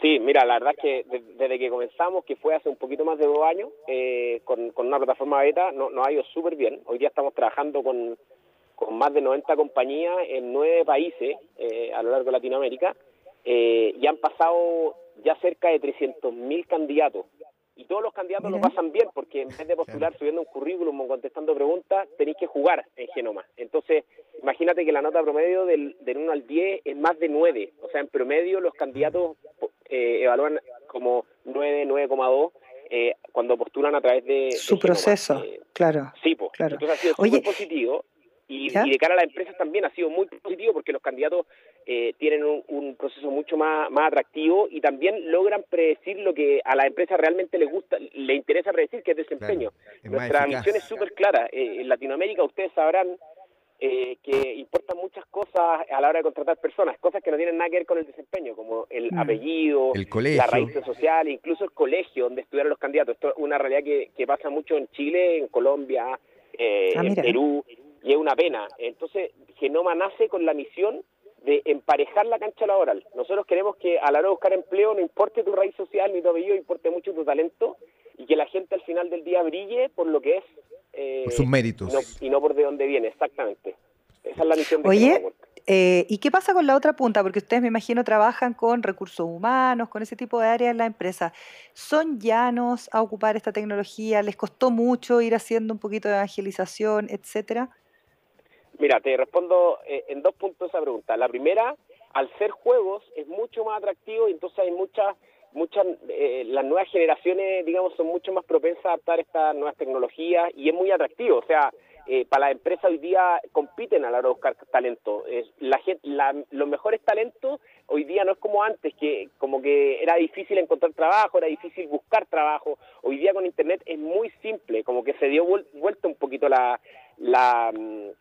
Sí, mira, la verdad es que de- desde que comenzamos, que fue hace un poquito más de dos años, eh, con, con una plataforma beta, no- nos ha ido súper bien. Hoy día estamos trabajando con, con más de 90 compañías en nueve países eh, a lo largo de Latinoamérica eh, y han pasado ya cerca de 300.000 candidatos. Y todos los candidatos lo pasan bien porque en vez de postular subiendo un currículum o contestando preguntas, tenéis que jugar en Genoma. Entonces, imagínate que la nota promedio del, del 1 al 10 es más de 9. O sea, en promedio los candidatos eh, evalúan como 9, 9,2 eh, cuando postulan a través de... Su proceso, eh, claro. Sí, pues. claro. Entonces ha sido Oye, positivo. Y, y, de cara a las empresas también ha sido muy positivo porque los candidatos eh, tienen un, un, proceso mucho más, más atractivo y también logran predecir lo que a la empresa realmente le gusta, le interesa predecir, que es desempeño. Claro, es Nuestra misión es súper clara. Eh, en Latinoamérica ustedes sabrán eh, que importan muchas cosas a la hora de contratar personas, cosas que no tienen nada que ver con el desempeño, como el Mm. apellido, El colegio. la raíz social, incluso el colegio donde estudiaron los candidatos. Esto es una realidad que, que pasa mucho en Chile, en Colombia, eh, Ah, en. Perú, y es una pena. Entonces, Genoma nace con la misión de emparejar la cancha laboral. Nosotros queremos que a la hora de buscar empleo no importe tu raíz social ni tu apellido, importe mucho tu talento y que la gente al final del día brille por lo que es eh, Por sus méritos. y no, y no por de dónde viene, exactamente. Esa es la misión de Oye. Eh, ¿Y qué pasa con la otra punta? Porque ustedes me imagino trabajan con recursos humanos, con ese tipo de áreas en la empresa. ¿Son llanos a ocupar esta tecnología? ¿Les costó mucho ir haciendo un poquito de evangelización, etcétera? Mira, te respondo eh, en dos puntos esa pregunta. La primera, al ser juegos es mucho más atractivo y entonces hay muchas, muchas, eh, las nuevas generaciones, digamos, son mucho más propensas a adaptar estas nuevas tecnologías y es muy atractivo. O sea, eh, para las empresas hoy día compiten a la hora de buscar talento. Es, la, la- los mejores talentos hoy día no es como antes, que como que era difícil encontrar trabajo, era difícil buscar trabajo. Hoy día con Internet es muy simple, como que se dio vuel- vuelta un poquito la, la,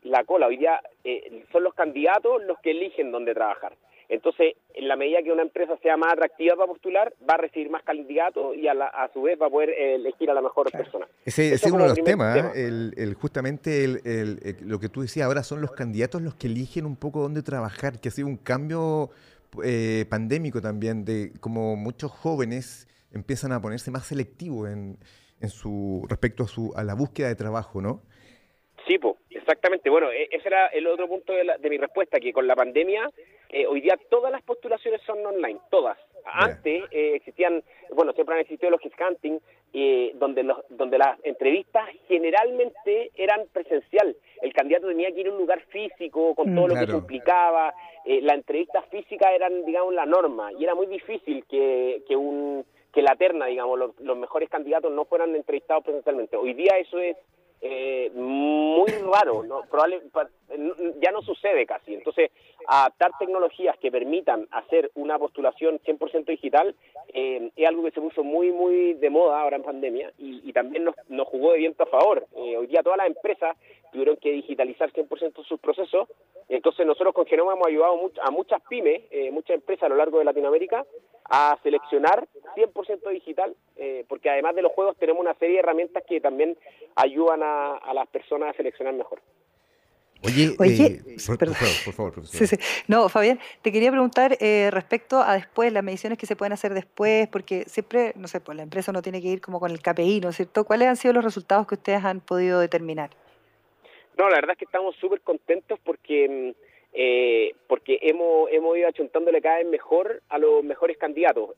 la cola. Hoy día eh, son los candidatos los que eligen dónde trabajar. Entonces, en la medida que una empresa sea más atractiva para postular, va a recibir más candidatos y a, la- a su vez va a poder eh, elegir a la mejor persona. Ese, es uno de los temas, tema. ¿eh? el, el- justamente el, el- el- lo que tú decías ahora son los candidatos los que eligen un poco dónde trabajar, que ha sido un cambio eh, pandémico también, de como muchos jóvenes empiezan a ponerse más selectivos en, en su respecto a, su, a la búsqueda de trabajo, ¿no? Sí, pues, exactamente. Bueno, e- ese era el otro punto de, la- de mi respuesta, que con la pandemia, eh, hoy día todas las postulaciones son online, todas. Antes eh, existían, bueno, siempre han existido los headhunting, eh, donde, los, donde las entrevistas generalmente eran presencial. El candidato tenía que ir a un lugar físico, con Mm. todo lo que Claro. implicaba. Eh, las entrevistas físicas eran, digamos, la norma, y era muy difícil que, que un que la terna, digamos, los, los mejores candidatos no fueran entrevistados presencialmente. Hoy día eso es eh, muy raro, ¿no? Probable, ya no sucede casi. Entonces, adaptar tecnologías que permitan hacer una postulación 100% digital eh, es algo que se puso muy, muy de moda ahora en pandemia y, y también nos, nos jugó de viento a favor. Eh, hoy día todas las empresas tuvieron que digitalizar 100% sus procesos. Entonces, nosotros con Genoma hemos ayudado a muchas pymes, eh, muchas empresas a lo largo de Latinoamérica a seleccionar 100% digital, eh, porque además de los juegos tenemos una serie de herramientas que también ayudan a, a las personas a seleccionar mejor. Oye, Oye, eh, por, por perdón. favor, por favor, profesor. Sí, sí. No, Fabián, te quería preguntar eh, respecto a después, las mediciones que se pueden hacer después, porque siempre, no sé, pues la empresa no tiene que ir como con el KPI, ¿no es cierto? ¿Cuáles han sido los resultados que ustedes han podido determinar? No, la verdad es que estamos súper contentos porque mm, eh, porque hemos, hemos ido achuntándole cada vez mejor a los mejores candidatos.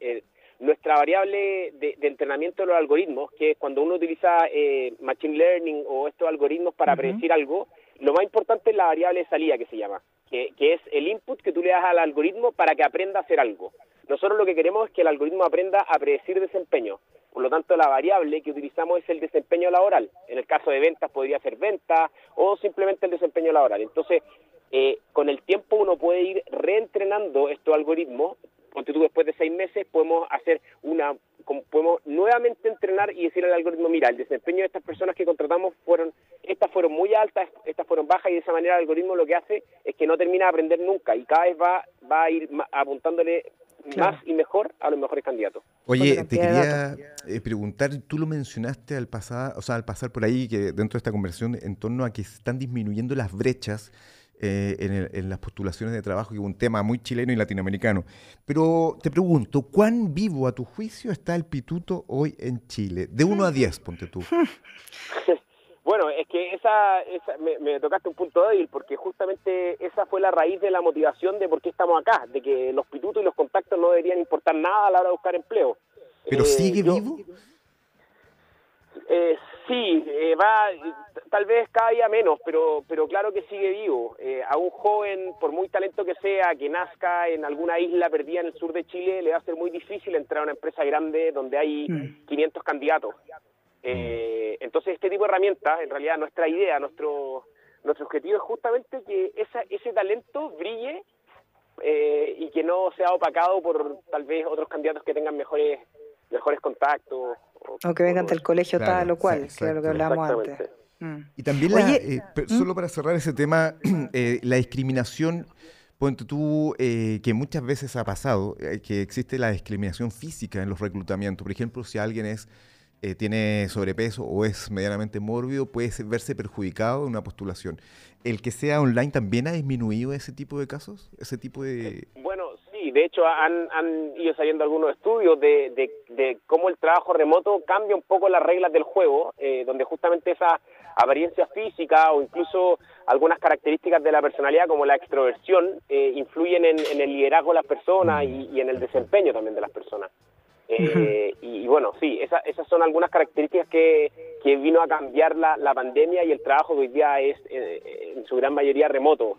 Nuestra variable de, de entrenamiento de los algoritmos, que es cuando uno utiliza eh, Machine Learning o estos algoritmos para predecir algo, lo más importante es la variable de salida que se llama, que, que es el input que tú le das al algoritmo para que aprenda a hacer algo. Nosotros lo que queremos es que el algoritmo aprenda a predecir desempeño. Por lo tanto, la variable que utilizamos es el desempeño laboral. En el caso de ventas podría ser ventas o simplemente el desempeño laboral. Entonces, eh, con el tiempo uno puede ir reentrenando estos algoritmos. Ponte tú, después de seis meses podemos hacer una, como- podemos nuevamente entrenar y decir al algoritmo, mira, el desempeño de estas personas que contratamos fueron, estas fueron muy altas, estas fueron bajas y de esa manera el algoritmo lo que hace es que no termina de aprender nunca y cada vez va, va a ir ma- apuntándole Claro. más y mejor a los mejores candidatos. Oye, te quería eh, preguntar, tú lo mencionaste al pasar, o sea, al pasar por ahí, que dentro de esta conversación, en torno a que se están disminuyendo las brechas eh, en, el- en las postulaciones de trabajo, que es un tema muy chileno y latinoamericano. Pero te pregunto, ¿cuán vivo a tu juicio está el pituto hoy en Chile? De 1 a 10, ponte tú. Bueno, es que esa, esa me, me tocaste un punto débil porque justamente esa fue la raíz de la motivación de por qué estamos acá, de que los pitutos y los contactos no deberían importar nada a la hora de buscar empleo. ¿Pero Eh, sigue yo- vivo? Eh, sí, eh, va tal vez cada día menos, pero, pero claro que sigue vivo. Eh, a un joven, por muy talento que sea, que nazca en alguna isla perdida en el sur de Chile, le va a ser muy difícil entrar a una empresa grande donde hay 500 mm. candidatos. Eh, entonces, este tipo de herramientas, en realidad nuestra idea, nuestro, nuestro objetivo es justamente que esa, ese talento brille eh, y que no sea opacado por tal vez otros candidatos que tengan mejores mejores contactos. O, que vengan del colegio tal o cual, que es lo que hablábamos antes. Mm. Y también, eh, ¿Mm? solo para cerrar ese tema, la discriminación, ponte tú, que muchas veces ha pasado, que existe la discriminación física en los reclutamientos. Por ejemplo, si alguien es eh, tiene sobrepeso o es medianamente mórbido, puede verse perjudicado en una postulación. ¿El que sea online también ha disminuido ese tipo de casos? ¿Ese tipo de...? Bueno, sí, de hecho han, ido saliendo algunos estudios de, de, cómo el trabajo remoto cambia un poco las reglas del juego, eh, donde justamente esa apariencia física o incluso algunas características de la personalidad como la extroversión eh, influyen en, el liderazgo de las personas y en el desempeño también de las personas. Eh, y, bueno, sí, esas son algunas características que, vino a cambiar la, la, pandemia y el trabajo que hoy día es eh, en su gran mayoría remoto.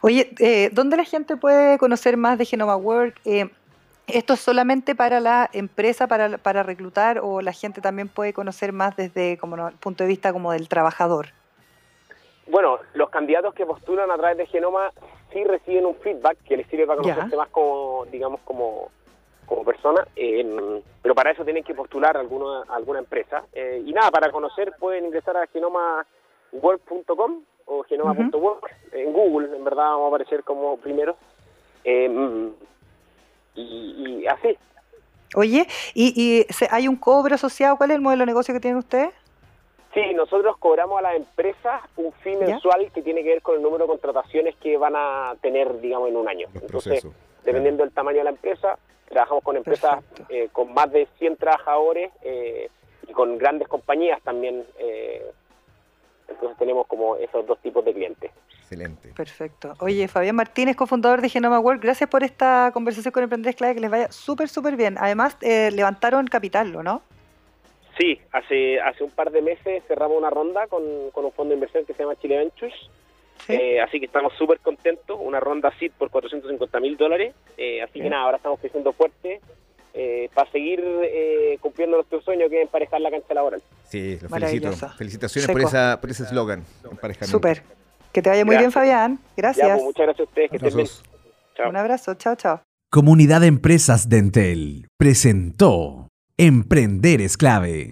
Oye, eh, ¿dónde la gente puede conocer más de Genoma Work? Eh, ¿Esto es solamente para la empresa, para, para reclutar, o la gente también puede conocer más desde como el punto de vista como del trabajador? Bueno, los candidatos que postulan a través de Genoma sí reciben un feedback que les sirve para conocerse más como, digamos, como como persona, eh, pero para eso tienen que postular a alguna, alguna empresa. Eh, y nada, para conocer pueden ingresar a genomawork.com o genoma.work en Google, en verdad vamos a aparecer como primero. Eh, y, así. Oye, ¿y, ¿y hay un cobro asociado? ¿Cuál es el modelo de negocio que tienen ustedes? Sí, nosotros cobramos a la empresa un fin mensual que tiene que ver con el número de contrataciones que van a tener, digamos, en un año. Entonces, dependiendo del tamaño de la empresa, Trabajamos con empresas eh, con más de 100 trabajadores eh, y con grandes compañías también. Eh, entonces tenemos como esos dos tipos de clientes. Excelente. Perfecto. Oye, Fabián Martínez, cofundador de Genoma World, gracias por esta conversación con Emprendedores Clave, que les vaya súper, súper bien. Además, levantaron capital, ¿no? Sí, hace, hace un par de meses cerramos una ronda con, con un fondo de inversión que se llama Chile Ventures eh, así que estamos súper contentos, una ronda SID por 450 mil dólares, eh, así que nada, ahora estamos creciendo fuerte eh, para seguir cumpliendo nuestro sueño que es emparejar la cancha laboral. Sí, lo felicito. Felicitaciones por, esa, por ese eslogan, Súper. Que te vaya muy bien, Fabián. Gracias. Pues, muchas gracias a ustedes. Que estén bien. Un abrazo. Chao, chao. Comunidad de Empresas Dentel presentó Emprender es clave.